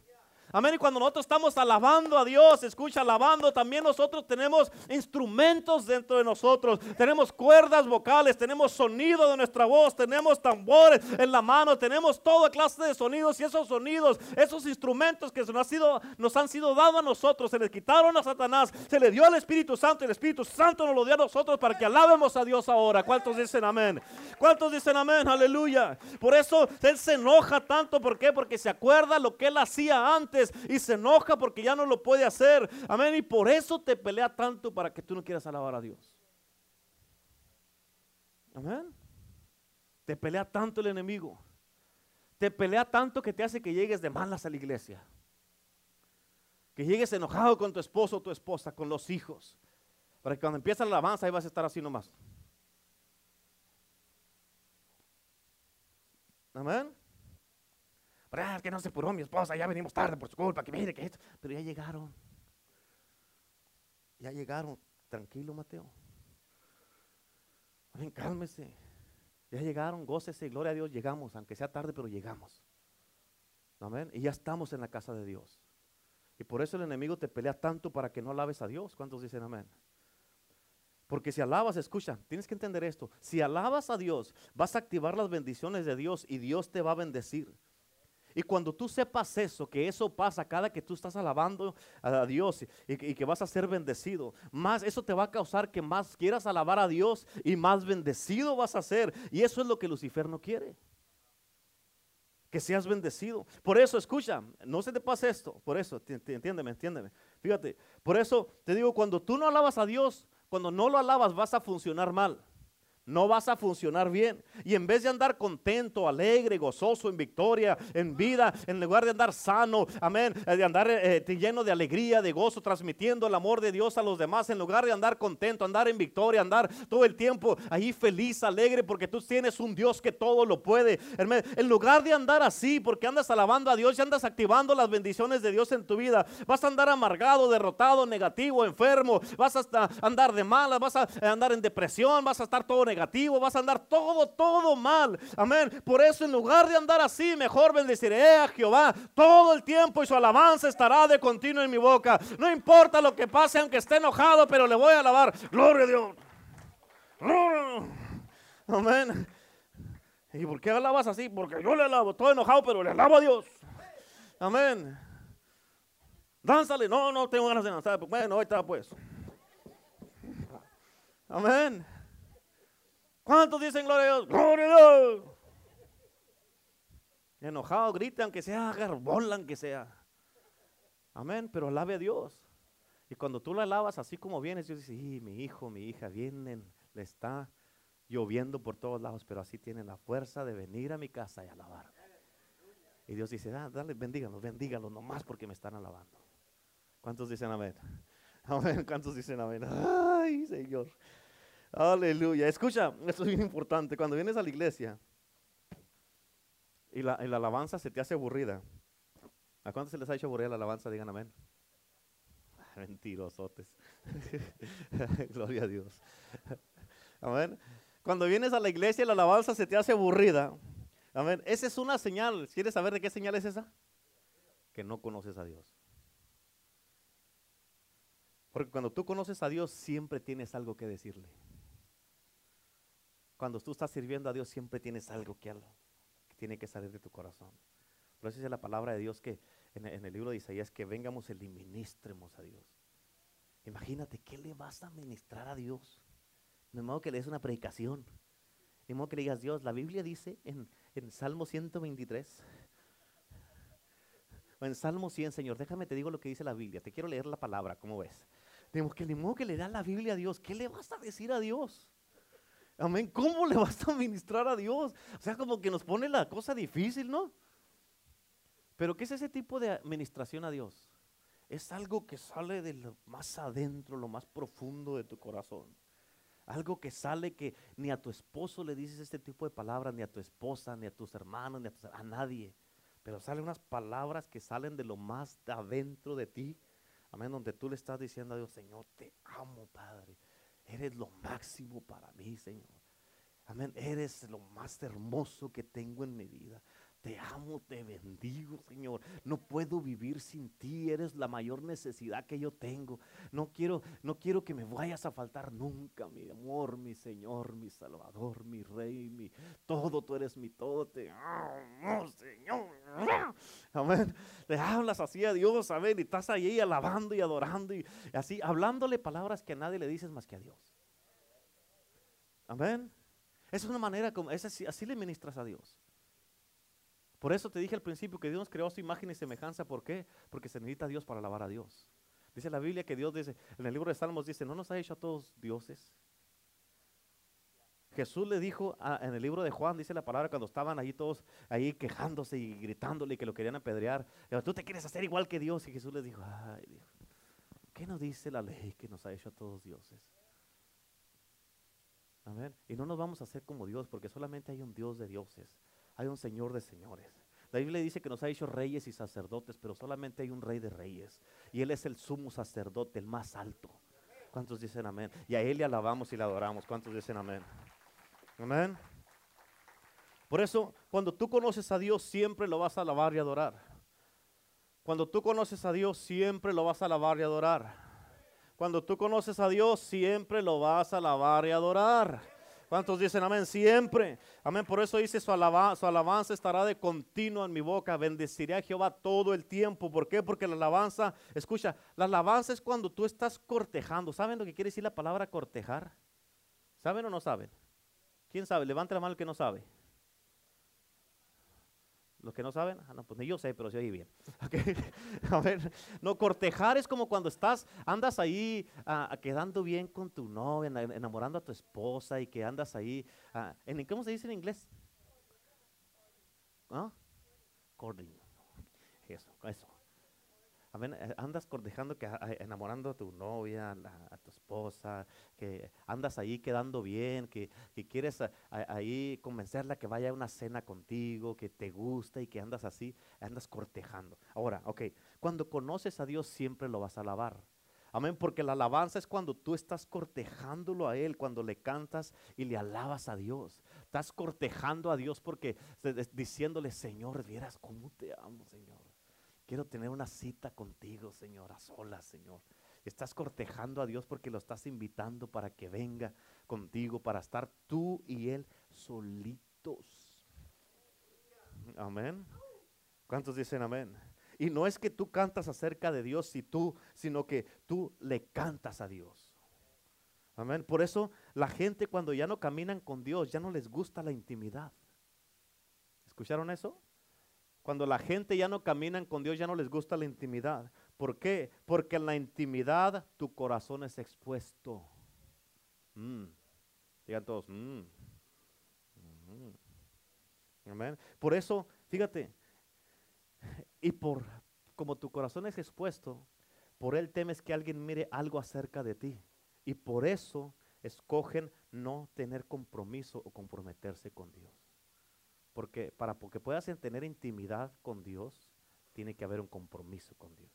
Amén. Y cuando nosotros estamos alabando a Dios, escucha, alabando, también nosotros tenemos instrumentos dentro de nosotros. Tenemos cuerdas vocales, tenemos sonido de nuestra voz, tenemos tambores en la mano, tenemos toda clase de sonidos y esos sonidos, esos instrumentos que nos, han sido, nos han sido dados a nosotros, se les quitaron a Satanás, se le dio al Espíritu Santo y el Espíritu Santo nos lo dio a nosotros para que alabemos a Dios ahora. ¿Cuántos dicen amén? ¿Cuántos dicen amén? Aleluya. Por eso Él se enoja tanto. ¿Por qué? Porque se acuerda lo que Él hacía antes y se enoja porque ya no lo puede hacer. Amén. Y por eso te pelea tanto para que tú no quieras alabar a Dios. Amén. Te pelea tanto el enemigo. Te pelea tanto que te hace que llegues de malas a la iglesia. Que llegues enojado con tu esposo o tu esposa, con los hijos. Para que cuando empieza la alabanza ahí vas a estar así nomás. Amén. Es que no se apuró mi esposa, ya venimos tarde por su culpa, que mire que esto. Pero ya llegaron. Ya llegaron. Tranquilo, Mateo. Ven, cálmese. Ya llegaron, gócese, gloria a Dios, llegamos, aunque sea tarde, pero llegamos. Amén. Y ya estamos en la casa de Dios. Y por eso el enemigo te pelea tanto para que no alabes a Dios. ¿Cuántos dicen amén? Porque si alabas, escucha, tienes que entender esto. Si alabas a Dios, vas a activar las bendiciones de Dios y Dios te va a bendecir. Y cuando tú sepas eso, que eso pasa cada que tú estás alabando a Dios y, que vas a ser bendecido, más eso te va a causar que más quieras alabar a Dios y más bendecido vas a ser. Y eso es lo que Lucifer no quiere. Que seas bendecido. Por eso, escucha, no se te pase esto. Por eso, entiéndeme, entiéndeme. Fíjate, por eso te digo, cuando tú no alabas a Dios, cuando no lo alabas vas a funcionar mal no vas a funcionar bien. Y en vez de andar contento, alegre, gozoso, en victoria, en vida, en lugar de andar sano, amén, eh, de andar eh, lleno de alegría, de gozo, transmitiendo el amor de Dios a los demás, en lugar de andar contento, andar en victoria, andar todo el tiempo ahí feliz, alegre, porque tú tienes un Dios que todo lo puede. En lugar de andar así, porque andas alabando a Dios y andas activando las bendiciones de Dios en tu vida, vas a andar amargado, derrotado, negativo, enfermo, vas a andar de malas, vas a andar en depresión, vas a estar todo negativo, vas a andar todo, todo mal. Amén. Por eso en lugar de andar así, mejor bendeciré a Jehová todo el tiempo y su alabanza estará de continuo en mi boca. No importa lo que pase, aunque esté enojado, pero le voy a alabar. Gloria a Dios. Amén. ¿Y por qué alabas así? Porque yo le alabo, todo enojado, pero le alabo a Dios. Amén. Dánzale. No, no tengo ganas de danzar. Bueno, ahí está pues. Amén. ¿Cuántos dicen gloria a Dios? Gloria a Dios. Enojado, grita, aunque sea, garbola, aunque sea. Amén, pero alabe a Dios. Y cuando tú la alabas así como vienes, Dios dice, mi hijo, mi hija, vienen, le está lloviendo por todos lados, pero así tienen la fuerza de venir a mi casa y alabar. Y Dios dice, ah, dale, bendígalos, bendígalos nomás porque me están alabando. ¿Cuántos dicen amén? Amén, ¿cuántos dicen amén? Ay, Señor. Aleluya. Escucha, esto es bien importante. Cuando vienes a la iglesia y la, alabanza se te hace aburrida. ¿A cuántos se les ha hecho aburrida la alabanza? Digan amén. Mentirosotes. Gloria a Dios. Amén. Cuando vienes a la iglesia y la alabanza se te hace aburrida. Amén. Esa es una señal. ¿Quieres saber de qué señal es esa? Que no conoces a Dios. Porque cuando tú conoces a Dios siempre tienes algo que decirle. Cuando tú estás sirviendo a Dios siempre tienes algo que, tiene que salir de tu corazón. Por eso dice la palabra de Dios que en, el libro de Isaías que vengamos y ministremos a Dios. Imagínate, ¿qué le vas a ministrar a Dios? De modo que le des una predicación. De modo que le digas, Dios, la Biblia dice en, en Salmo 123, o en Salmo 100, Señor, déjame te digo lo que dice la Biblia. Te quiero leer la palabra, ¿cómo ves? De que de modo que le da la Biblia a Dios, ¿qué le vas a decir a Dios? Amén. ¿Cómo le vas a ministrar a Dios? O sea, como que nos pone la cosa difícil, ¿no? Pero ¿qué es ese tipo de administración a Dios? Es algo que sale de lo más adentro, lo más profundo de tu corazón. Algo que sale que ni a tu esposo le dices este tipo de palabras, ni a tu esposa, ni a tus hermanos, ni a, a nadie. Pero salen unas palabras que salen de lo más adentro de ti. Amén, donde tú le estás diciendo a Dios, Señor, te amo, Padre. Eres lo máximo para mí, Señor. Amén. Eres lo más hermoso que tengo en mi vida. Te amo, te bendigo, Señor. No puedo vivir sin ti. Eres la mayor necesidad que yo tengo. No quiero, no quiero que me vayas a faltar nunca, mi amor, mi Señor, mi Salvador, mi Rey, mi todo. Tú eres mi todo. Te amo, Señor. Amén. Le hablas así a Dios, amén. Y estás ahí alabando y adorando y así, hablándole palabras que a nadie le dices más que a Dios. Amén. Es una manera como, así le ministras a Dios. Por eso te dije al principio que Dios nos creó su imagen y semejanza. ¿Por qué? Porque se necesita Dios para alabar a Dios. Dice la Biblia que Dios dice, en el libro de Salmos dice, ¿no nos ha hecho a todos dioses? Jesús le dijo en el libro de Juan, dice la palabra, cuando estaban ahí todos ahí quejándose y gritándole que lo querían apedrear, tú te quieres hacer igual que Dios. Y Jesús les dijo, ay ¿qué nos dice la ley que nos ha hecho a todos dioses? Amén. Y no nos vamos a hacer como Dios, porque solamente hay un Dios de dioses hay un Señor de señores. La Biblia dice que nos ha hecho reyes y sacerdotes, pero solamente hay un rey de reyes. Y Él es el sumo sacerdote, el más alto. ¿Cuántos dicen amén? Y a Él le alabamos y le adoramos. ¿Cuántos dicen amén? Amén. Por eso, cuando tú conoces a Dios, siempre lo vas a alabar y adorar. Cuando tú conoces a Dios, siempre lo vas a alabar y adorar. Cuando tú conoces a Dios, siempre lo vas a alabar y adorar. ¿Cuántos dicen amén? Siempre. Amén. Por eso dice su, alabanza, su alabanza estará de continuo en mi boca. Bendeciré a Jehová todo el tiempo. ¿Por qué? Porque la alabanza, escucha, la alabanza es cuando tú estás cortejando. ¿Saben lo que quiere decir la palabra cortejar? ¿Saben o no saben? ¿Quién sabe? Levante la mano el que no sabe. Los que no saben, ah, no, pues ni yo sé, pero se oye bien. A ver, no, cortejar es como cuando estás, andas ahí ah, quedando bien con tu novia, enamorando a tu esposa y que andas ahí, ah, en, ¿cómo se dice en inglés? ¿Ah? Eso, eso. Eh, andas cortejando, que, enamorando a tu novia, a, tu esposa, que andas ahí quedando bien, que, quieres ahí convencerla que vaya a una cena contigo, que te gusta y que andas así, andas cortejando. Ahora, ok, cuando conoces a Dios siempre lo vas a alabar. Amén, porque la alabanza es cuando tú estás cortejándolo a Él, cuando le cantas y le alabas a Dios. Estás cortejando a Dios porque diciéndole, Señor, vieras cómo te amo, Señor. Quiero tener una cita contigo, Señor, a solas, Señor. Estás cortejando a Dios porque lo estás invitando para que venga contigo, para estar tú y Él solitos. Amén. ¿Cuántos dicen amén? Y no es que tú cantas acerca de Dios y tú, sino que tú le cantas a Dios. Amén. Por eso la gente cuando ya no caminan con Dios, ya no les gusta la intimidad. ¿Escucharon eso? Cuando la gente ya no caminan con Dios, ya no les gusta la intimidad. ¿Por qué? Porque en la intimidad tu corazón es expuesto. Mm. Digan todos, mm. Mm. Amén. Por eso, fíjate, y por como tu corazón es expuesto, por él temes que alguien mire algo acerca de ti. Y por eso escogen no tener compromiso o comprometerse con Dios. Porque para que puedas tener intimidad con Dios, tiene que haber un compromiso con Dios.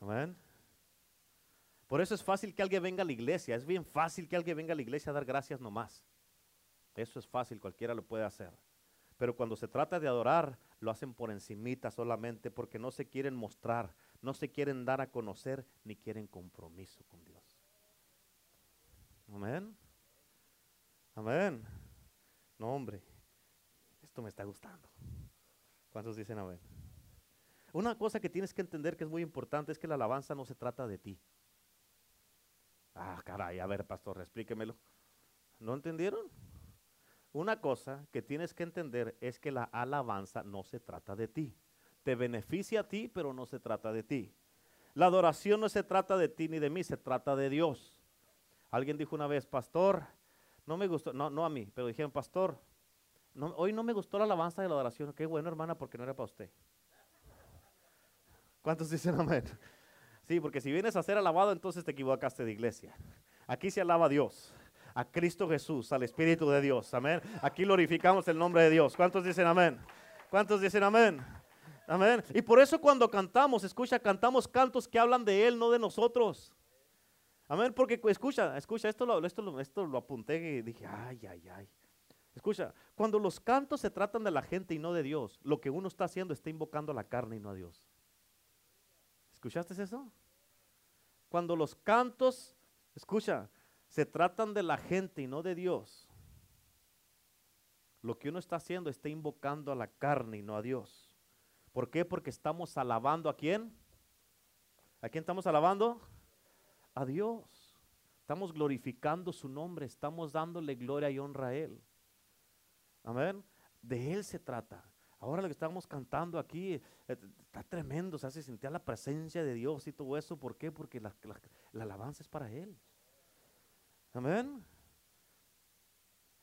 Amén. Por eso es fácil que alguien venga a la iglesia. Es bien fácil que alguien venga a la iglesia a dar gracias nomás. Eso es fácil, cualquiera lo puede hacer. Pero cuando se trata de adorar, lo hacen por encimita solamente porque no se quieren mostrar, no se quieren dar a conocer, ni quieren compromiso con Dios. Amén. Amén. No, hombre, esto me está gustando. ¿Cuántos dicen amén? Una cosa que tienes que entender que es muy importante es que la alabanza no se trata de ti. Ah, caray, a ver, pastor, explíquemelo. ¿No entendieron? Una cosa que tienes que entender es que la alabanza no se trata de ti. Te beneficia a ti, pero no se trata de ti. La adoración no se trata de ti ni de mí, se trata de Dios. Alguien dijo una vez, pastor, no me gustó, no, no a mí, pero dijeron, pastor, hoy no me gustó la alabanza de la adoración. Qué bueno, hermana, porque no era para usted. ¿Cuántos dicen amén? Sí, porque si vienes a ser alabado, entonces te equivocaste de iglesia. Aquí se alaba a Dios, a Cristo Jesús, al Espíritu de Dios. Amén. Aquí glorificamos el nombre de Dios. ¿Cuántos dicen amén? ¿Cuántos dicen amén? Amén. Y por eso cuando cantamos, escucha, cantamos cantos que hablan de Él, no de nosotros. Amén, porque escucha, escucha, esto lo, esto, lo, esto lo apunté y dije, ay, ay, ay. Escucha, cuando los cantos se tratan de la gente y no de Dios, lo que uno está haciendo está invocando a la carne y no a Dios. ¿Escuchaste eso? Cuando los cantos, escucha, se tratan de la gente y no de Dios, lo que uno está haciendo está invocando a la carne y no a Dios. ¿Por qué? Porque estamos alabando a quién? ¿A quién estamos alabando? A Dios. Estamos glorificando su nombre, estamos dándole gloria y honra a Él. Amén. De Él se trata. Ahora lo que estamos cantando aquí eh, está tremendo, se hace sentir la presencia de Dios y todo eso. ¿Por qué? Porque la, la alabanza es para Él. Amén.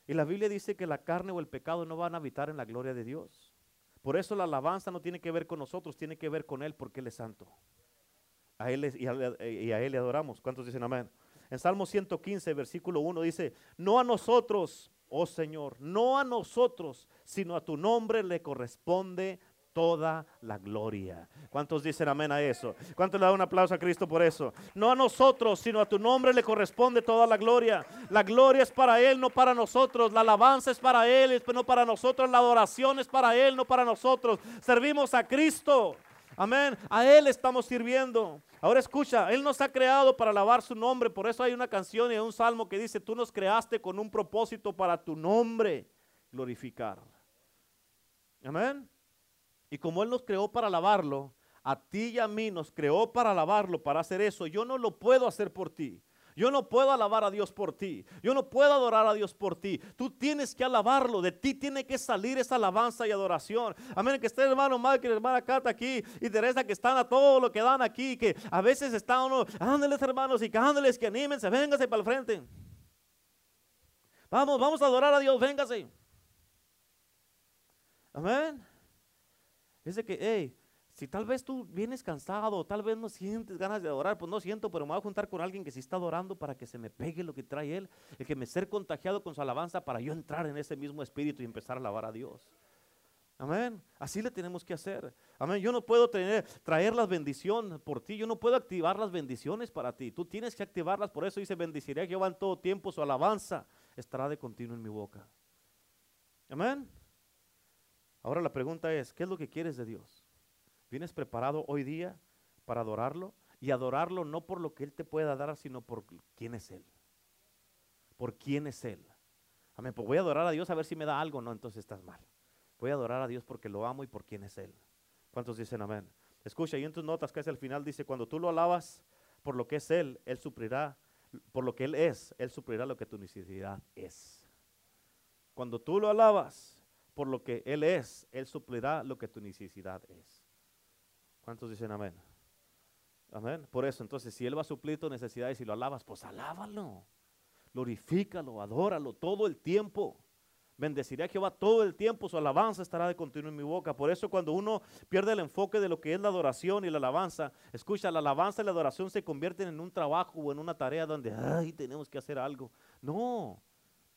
Y la Biblia dice que la carne o el pecado no van a habitar en la gloria de Dios. Por eso la alabanza no tiene que ver con nosotros, tiene que ver con Él porque Él es santo. A él, y, a, Él le adoramos. ¿Cuántos dicen amén? En Salmo 115, versículo 1 dice, no a nosotros, oh Señor, no a nosotros, sino a tu nombre le corresponde toda la gloria. ¿Cuántos dicen amén a eso? ¿Cuántos le dan un aplauso a Cristo por eso? No a nosotros, sino a tu nombre le corresponde toda la gloria. La gloria es para Él, no para nosotros. La alabanza es para Él, no para nosotros. La adoración es para Él, no para nosotros. Servimos a Cristo. Amén. A Él estamos sirviendo. Ahora escucha, Él nos ha creado para alabar su nombre. Por eso hay una canción y un salmo que dice, tú nos creaste con un propósito para tu nombre glorificar. Amén. Y como Él nos creó para alabarlo, a ti y a mí nos creó para alabarlo, para hacer eso. Yo no lo puedo hacer por ti. Yo no puedo alabar a Dios por ti. Yo no puedo adorar a Dios por ti. Tú tienes que alabarlo. De ti tiene que salir esa alabanza y adoración. Amén. Que esté el hermano Michael, hermana Cata aquí y Teresa que están a todo lo que dan aquí. Que a veces está uno, ándeles hermanos y ándeles que anímense, véngase para el frente. Vamos, vamos a adorar a Dios, véngase. Amén. Dice que, hey, si tal vez tú vienes cansado, tal vez no sientes ganas de adorar, pues no siento, pero me voy a juntar con alguien que sí está adorando para que se me pegue lo que trae él, el que me ser contagiado con su alabanza para yo entrar en ese mismo espíritu y empezar a alabar a Dios. Amén. Así le tenemos que hacer. Amén. Yo no puedo traer las bendiciones por ti. Yo no puedo activar las bendiciones para ti. Tú tienes que activarlas. Por eso dice, bendeciré a Jehová en todo tiempo. Su alabanza estará de continuo en mi boca. Amén. Ahora la pregunta es, ¿qué es lo que quieres de Dios? ¿Vienes preparado hoy día para adorarlo? Y adorarlo no por lo que Él te pueda dar, sino por quién es Él. Por quién es Él. Amén. Pues voy a adorar a Dios a ver si me da algo. No, entonces estás mal. Voy a adorar a Dios porque lo amo y por quién es Él. ¿Cuántos dicen amén? Escucha, y en tus notas que es el final dice, cuando tú lo alabas por lo que es Él, Él suplirá, por lo que Él es, Él suplirá lo que tu necesidad es. Cuando tú lo alabas por lo que Él es, Él suplirá lo que tu necesidad es. ¿Cuántos dicen amén? Amén. Por eso, entonces, si Él va a suplir tus necesidades y lo alabas, pues alábalo, glorifícalo, adóralo todo el tiempo. Bendeciré a Jehová todo el tiempo, su alabanza estará de continuo en mi boca. Por eso cuando uno pierde el enfoque de lo que es la adoración y la alabanza, escucha, la alabanza y la adoración se convierten en un trabajo o en una tarea donde, ay, tenemos que hacer algo. No,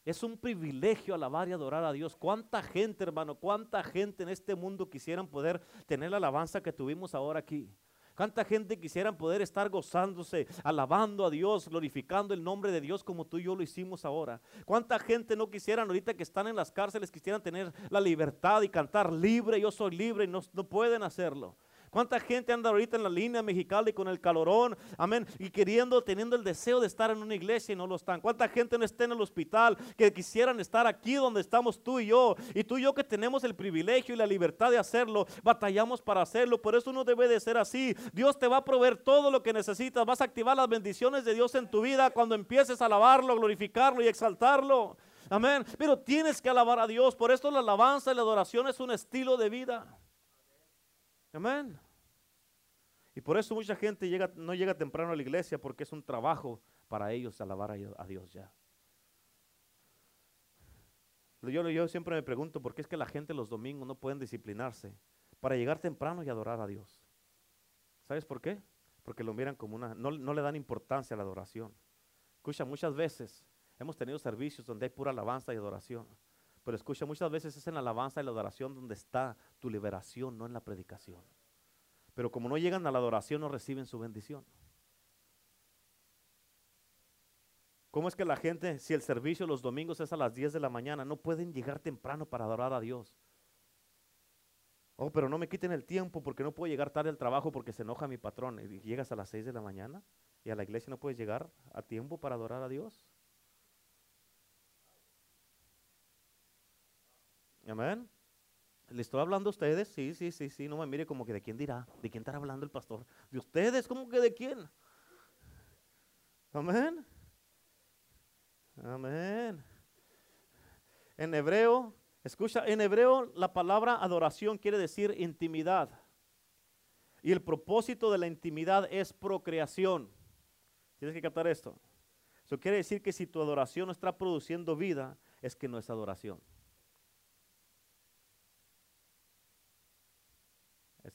es un privilegio alabar y adorar a Dios. ¿Cuánta gente, hermano, cuánta gente en este mundo quisieran poder tener la alabanza que tuvimos ahora aquí? ¿Cuánta gente quisieran poder estar gozándose, alabando a Dios, glorificando el nombre de Dios como tú y yo lo hicimos ahora? ¿Cuánta gente no quisieran ahorita que están en las cárceles, quisieran tener la libertad y cantar libre, yo soy libre y no, no pueden hacerlo? ¿Cuánta gente anda ahorita en la línea mexicana y con el calorón? Amén. Y queriendo, teniendo el deseo de estar en una iglesia y no lo están. ¿Cuánta gente no está en el hospital que quisieran estar aquí donde estamos tú y yo? Y tú y yo que tenemos el privilegio y la libertad de hacerlo, batallamos para hacerlo. Por eso no debe de ser así. Dios te va a proveer todo lo que necesitas. Vas a activar las bendiciones de Dios en tu vida cuando empieces a alabarlo, glorificarlo y exaltarlo. Amén. Pero tienes que alabar a Dios. Por esto la alabanza y la adoración es un estilo de vida. Amén. Y por eso mucha gente no llega temprano a la iglesia porque es un trabajo para ellos alabar a Dios ya. Yo, yo siempre me pregunto por qué es que la gente los domingos no pueden disciplinarse para llegar temprano y adorar a Dios. ¿Sabes por qué? Porque lo miran como una, no, no le dan importancia a la adoración. Escucha, muchas veces hemos tenido servicios donde hay pura alabanza y adoración. Pero escucha, muchas veces es en la alabanza y la adoración donde está tu liberación, no en la predicación. Pero como no llegan a la adoración, no reciben su bendición. ¿Cómo es que la gente, si el servicio los domingos es a las 10 de la mañana, no pueden llegar temprano para adorar a Dios? Oh, pero no me quiten el tiempo porque no puedo llegar tarde al trabajo porque se enoja mi patrón. Y llegas a las 6 de la mañana y a la iglesia no puedes llegar a tiempo para adorar a Dios. Amén. ¿Le estoy hablando a ustedes? Sí, sí, sí, sí. No me mire como que de quién dirá. ¿De quién estará hablando el pastor? ¿De ustedes? ¿Cómo que de quién? Amén. Amén. En hebreo, escucha, en hebreo la palabra adoración quiere decir intimidad. Y el propósito de la intimidad es procreación. Tienes que captar esto. Eso quiere decir que si tu adoración no está produciendo vida, es que no es adoración.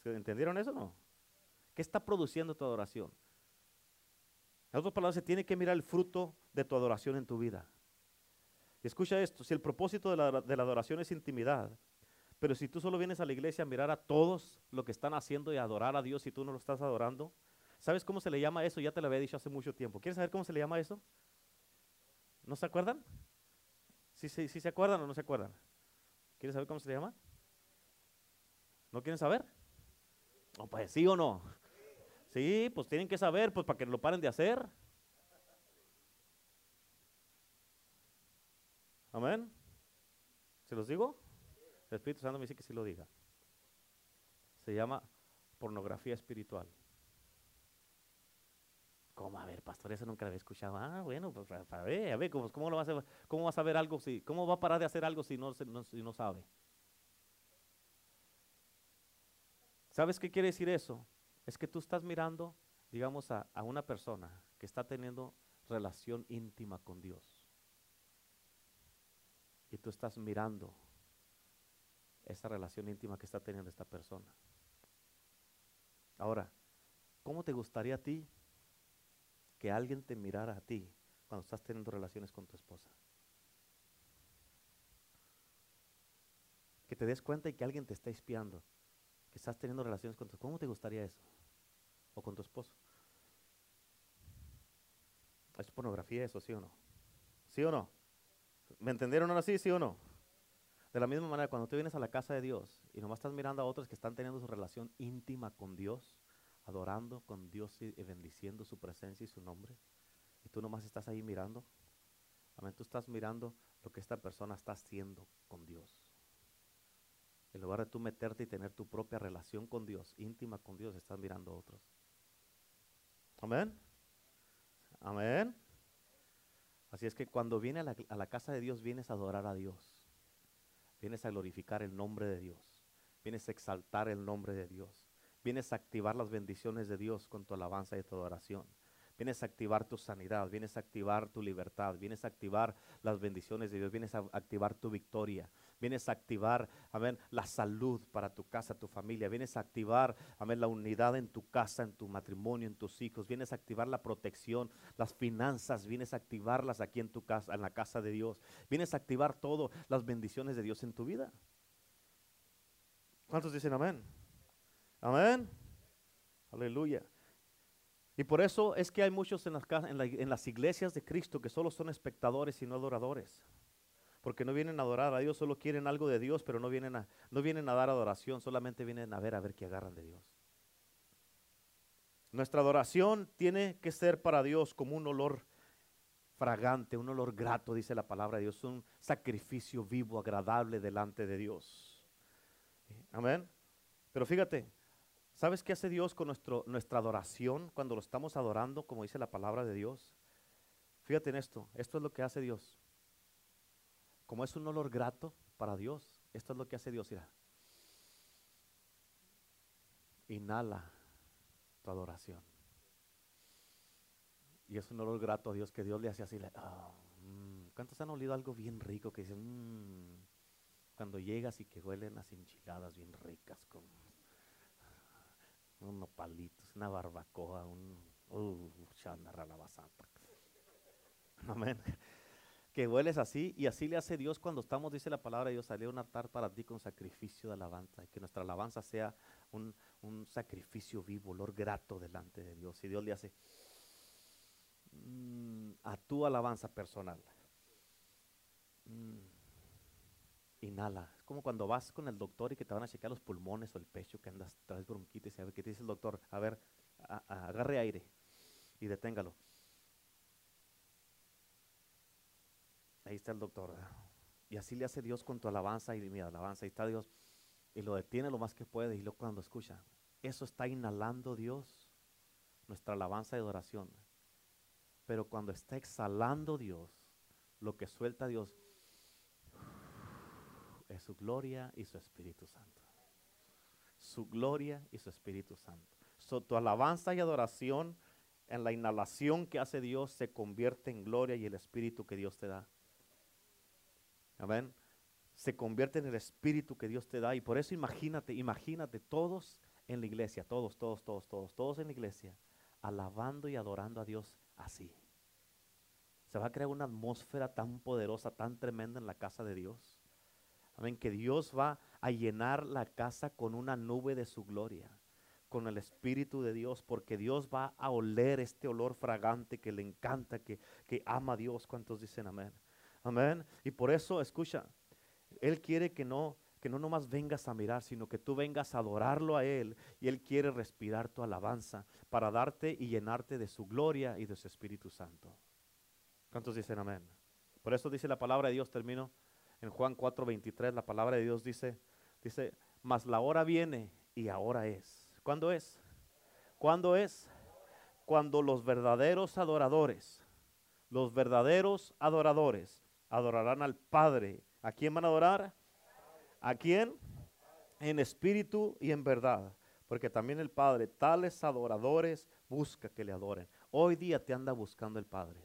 ¿Entendieron eso o no? ¿Qué está produciendo tu adoración? En otras palabras, se tiene que mirar el fruto de tu adoración en tu vida. Escucha esto, si el propósito de la, adoración es intimidad, pero si tú solo vienes a la iglesia a mirar a todos lo que están haciendo y adorar a Dios y tú no lo estás adorando, ¿sabes cómo se le llama eso? Ya te lo había dicho hace mucho tiempo. ¿Quieres saber cómo se le llama eso? ¿No se acuerdan? ¿Sí, sí, sí se acuerdan o no se acuerdan? ¿Quieres saber cómo se le llama? ¿No quieren saber? Oh, pues sí o no. Sí, pues tienen que saber, pues para que lo paren de hacer. Amén. ¿Se los digo? El Espíritu Santo me dice que sí lo diga. Se llama pornografía espiritual. ¿Cómo? A ver, pastor, eso nunca lo había escuchado. Ah, bueno, pues a ver, a ver, ¿cómo, cómo lo vas a, cómo vas a ver algo si, cómo va a parar de hacer algo si no, si no sabe? ¿Sabes qué quiere decir eso? Es que tú estás mirando, digamos, a, una persona que está teniendo relación íntima con Dios. Y tú estás mirando esa relación íntima que está teniendo esta persona. Ahora, ¿cómo te gustaría a ti que alguien te mirara a ti cuando estás teniendo relaciones con tu esposa? Que te des cuenta y que alguien te está espiando, estás teniendo relaciones con tu ¿Cómo te gustaría eso? O con tu esposo. ¿Es pornografía eso, sí o no? ¿Sí o no? ¿Me entendieron ahora sí, sí o no? De la misma manera, cuando tú vienes a la casa de Dios y nomás estás mirando a otros que están teniendo su relación íntima con Dios, adorando con Dios y bendiciendo su presencia y su nombre, y tú nomás estás ahí mirando, amén, tú estás mirando lo que esta persona está haciendo con Dios. En lugar de tú meterte y tener tu propia relación con Dios, íntima con Dios, estás mirando a otros. Amén. Amén. Así es que cuando vienes a la, a la casa de Dios, vienes a adorar a Dios. Vienes a glorificar el nombre de Dios. Vienes a exaltar el nombre de Dios. Vienes a activar las bendiciones de Dios con tu alabanza y tu adoración. Vienes a activar tu sanidad, vienes a activar tu libertad, vienes a activar las bendiciones de Dios, vienes a activar tu victoria, vienes a activar, amén, la salud para tu casa, tu familia, vienes a activar, amén, la unidad en tu casa, en tu matrimonio, en tus hijos, vienes a activar la protección, las finanzas, vienes a activarlas aquí en tu casa, en la casa de Dios, vienes a activar todo, las bendiciones de Dios en tu vida. ¿Cuántos dicen amén? Amén. Aleluya. Y por eso es que hay muchos en las, en, en las iglesias de Cristo que solo son espectadores y no adoradores porque no vienen a adorar a Dios, solo quieren algo de Dios, pero no vienen a, no vienen a dar adoración, solamente vienen a ver a ver qué agarran de Dios. Nuestra adoración tiene que ser para Dios como un olor fragante, un olor grato, dice la palabra de Dios, un sacrificio vivo, agradable delante de Dios. Amén. Pero fíjate, ¿sabes qué hace Dios con nuestro, nuestra adoración cuando lo estamos adorando, como dice la palabra de Dios? Fíjate en esto, esto es lo que hace Dios. Como es un olor grato para Dios, esto es lo que hace Dios. Mira. Inhala tu adoración. Y es un olor grato a Dios que Dios le hace así. Ah, mm". ¿Cuántos han olido algo bien rico que dicen, mm", cuando llegas y que huelen las enchiladas bien ricas con unos palitos, una barbacoa, un uh, Amén que hueles así y así le hace Dios cuando estamos, dice la palabra de Dios, salió un altar para ti con sacrificio de alabanza y que nuestra alabanza sea un, sacrificio vivo, olor grato delante de Dios. Y Dios le hace mm, a tu alabanza personal. Mm, inhala. Es como cuando vas con el doctor y que te van a checar los pulmones o el pecho, que andas, traes bronquitis y a ver qué te dice el doctor. A ver, agarre aire y deténgalo. Ahí está el doctor. Y así le hace Dios con tu alabanza y mi alabanza. Ahí está Dios. Y lo detiene lo más que puede. Y luego cuando escucha, eso está inhalando Dios, nuestra alabanza y adoración. Pero cuando está exhalando Dios, lo que suelta Dios es su gloria y su Espíritu Santo. Su gloria y su Espíritu Santo. tu alabanza y adoración en la inhalación que hace Dios se convierte en gloria y el Espíritu que Dios te da. Amén. Se convierte en el espíritu que Dios te da. Y por eso imagínate, imagínate todos en la iglesia, todos, todos, todos, todos, todos en la iglesia, alabando y adorando a Dios así. Se va a crear una atmósfera tan poderosa, tan tremenda en la casa de Dios. Amén. Que Dios va a llenar la casa con una nube de su gloria, con el Espíritu de Dios, porque Dios va a oler este olor fragante que le encanta, que, que ama a Dios. ¿Cuántos dicen amén? Amén. Y por eso, escucha, Él quiere que no, que no nomás vengas a mirar, sino que tú vengas a adorarlo a Él y Él quiere respirar tu alabanza para darte y llenarte de su gloria y de su Espíritu Santo. ¿Cuántos dicen amén? Por eso dice la palabra de Dios, termino en Juan 4:23, la palabra de Dios dice, dice, mas la hora viene y ahora es. ¿Cuándo es? ¿Cuándo es? Cuando los verdaderos adoradores, los verdaderos adoradores adorarán al Padre. ¿A quién van a adorar? ¿A quién? En espíritu y en verdad. Porque también el Padre, tales adoradores, busca que le adoren. Hoy día te anda buscando el Padre.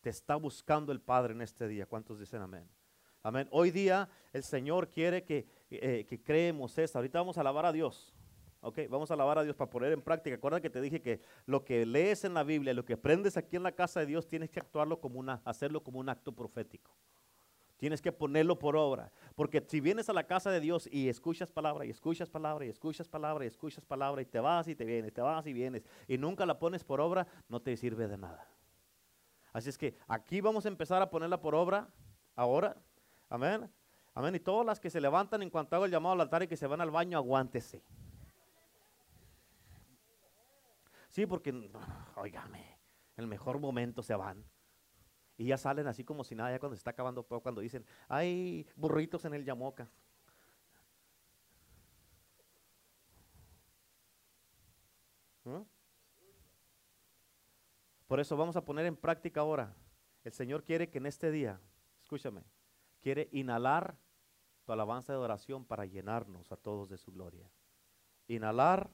Te está buscando el Padre en este día. ¿Cuántos dicen amén? Amén. Hoy día el Señor quiere que, eh, que creemos esto. Ahorita vamos a alabar a Dios. Ok, vamos a alabar a Dios para poner en práctica. Acuerda que te dije que lo que lees en la Biblia, lo que aprendes aquí en la casa de Dios, tienes que actuarlo como una, hacerlo como un acto profético. Tienes que ponerlo por obra. Porque si vienes a la casa de Dios y escuchas palabra, y escuchas palabra, y escuchas palabra, y escuchas palabra, y te vas y te vienes, te vas y vienes, y nunca la pones por obra, no te sirve de nada. Así es que aquí vamos a empezar a ponerla por obra ahora. Amén. Amén. Y todas las que se levantan en cuanto hago el llamado al altar y que se van al baño, aguántese. Sí, porque, oígame, el mejor momento se van. Y ya salen así como si nada, ya cuando se está acabando todo, cuando dicen, hay burritos en el Yamoca. ¿Mm? Por eso vamos a poner en práctica ahora. El Señor quiere que en este día, escúchame, quiere inhalar tu alabanza de adoración para llenarnos a todos de su gloria. Inhalar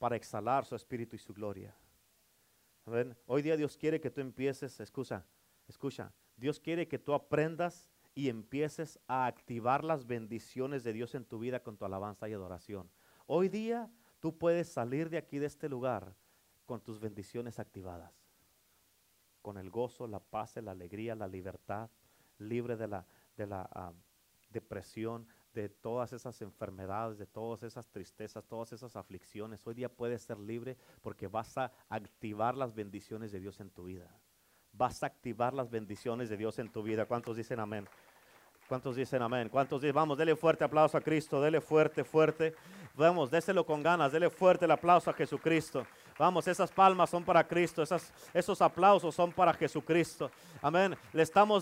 para exhalar su espíritu y su gloria. Hoy día Dios quiere que tú empieces, escucha, escucha, Dios quiere que tú aprendas y empieces a activar las bendiciones de Dios en tu vida con tu alabanza y adoración. Hoy día tú puedes salir de aquí, de este lugar, con tus bendiciones activadas, con el gozo, la paz, la alegría, la libertad, libre de la, ah, depresión, de todas esas enfermedades, de todas esas tristezas, todas esas aflicciones. Hoy día puedes ser libre porque vas a activar las bendiciones de Dios en tu vida. Vas a activar las bendiciones de Dios en tu vida. ¿Cuántos dicen amén? ¿Cuántos dicen amén? ¿Cuántos dicen? Vamos, dele fuerte aplauso a Cristo, dele fuerte, fuerte. Vamos, déselo con ganas, dele fuerte el aplauso a Jesucristo. Vamos, esas palmas son para Cristo, esas, esos aplausos son para Jesucristo. Amén. Le estamos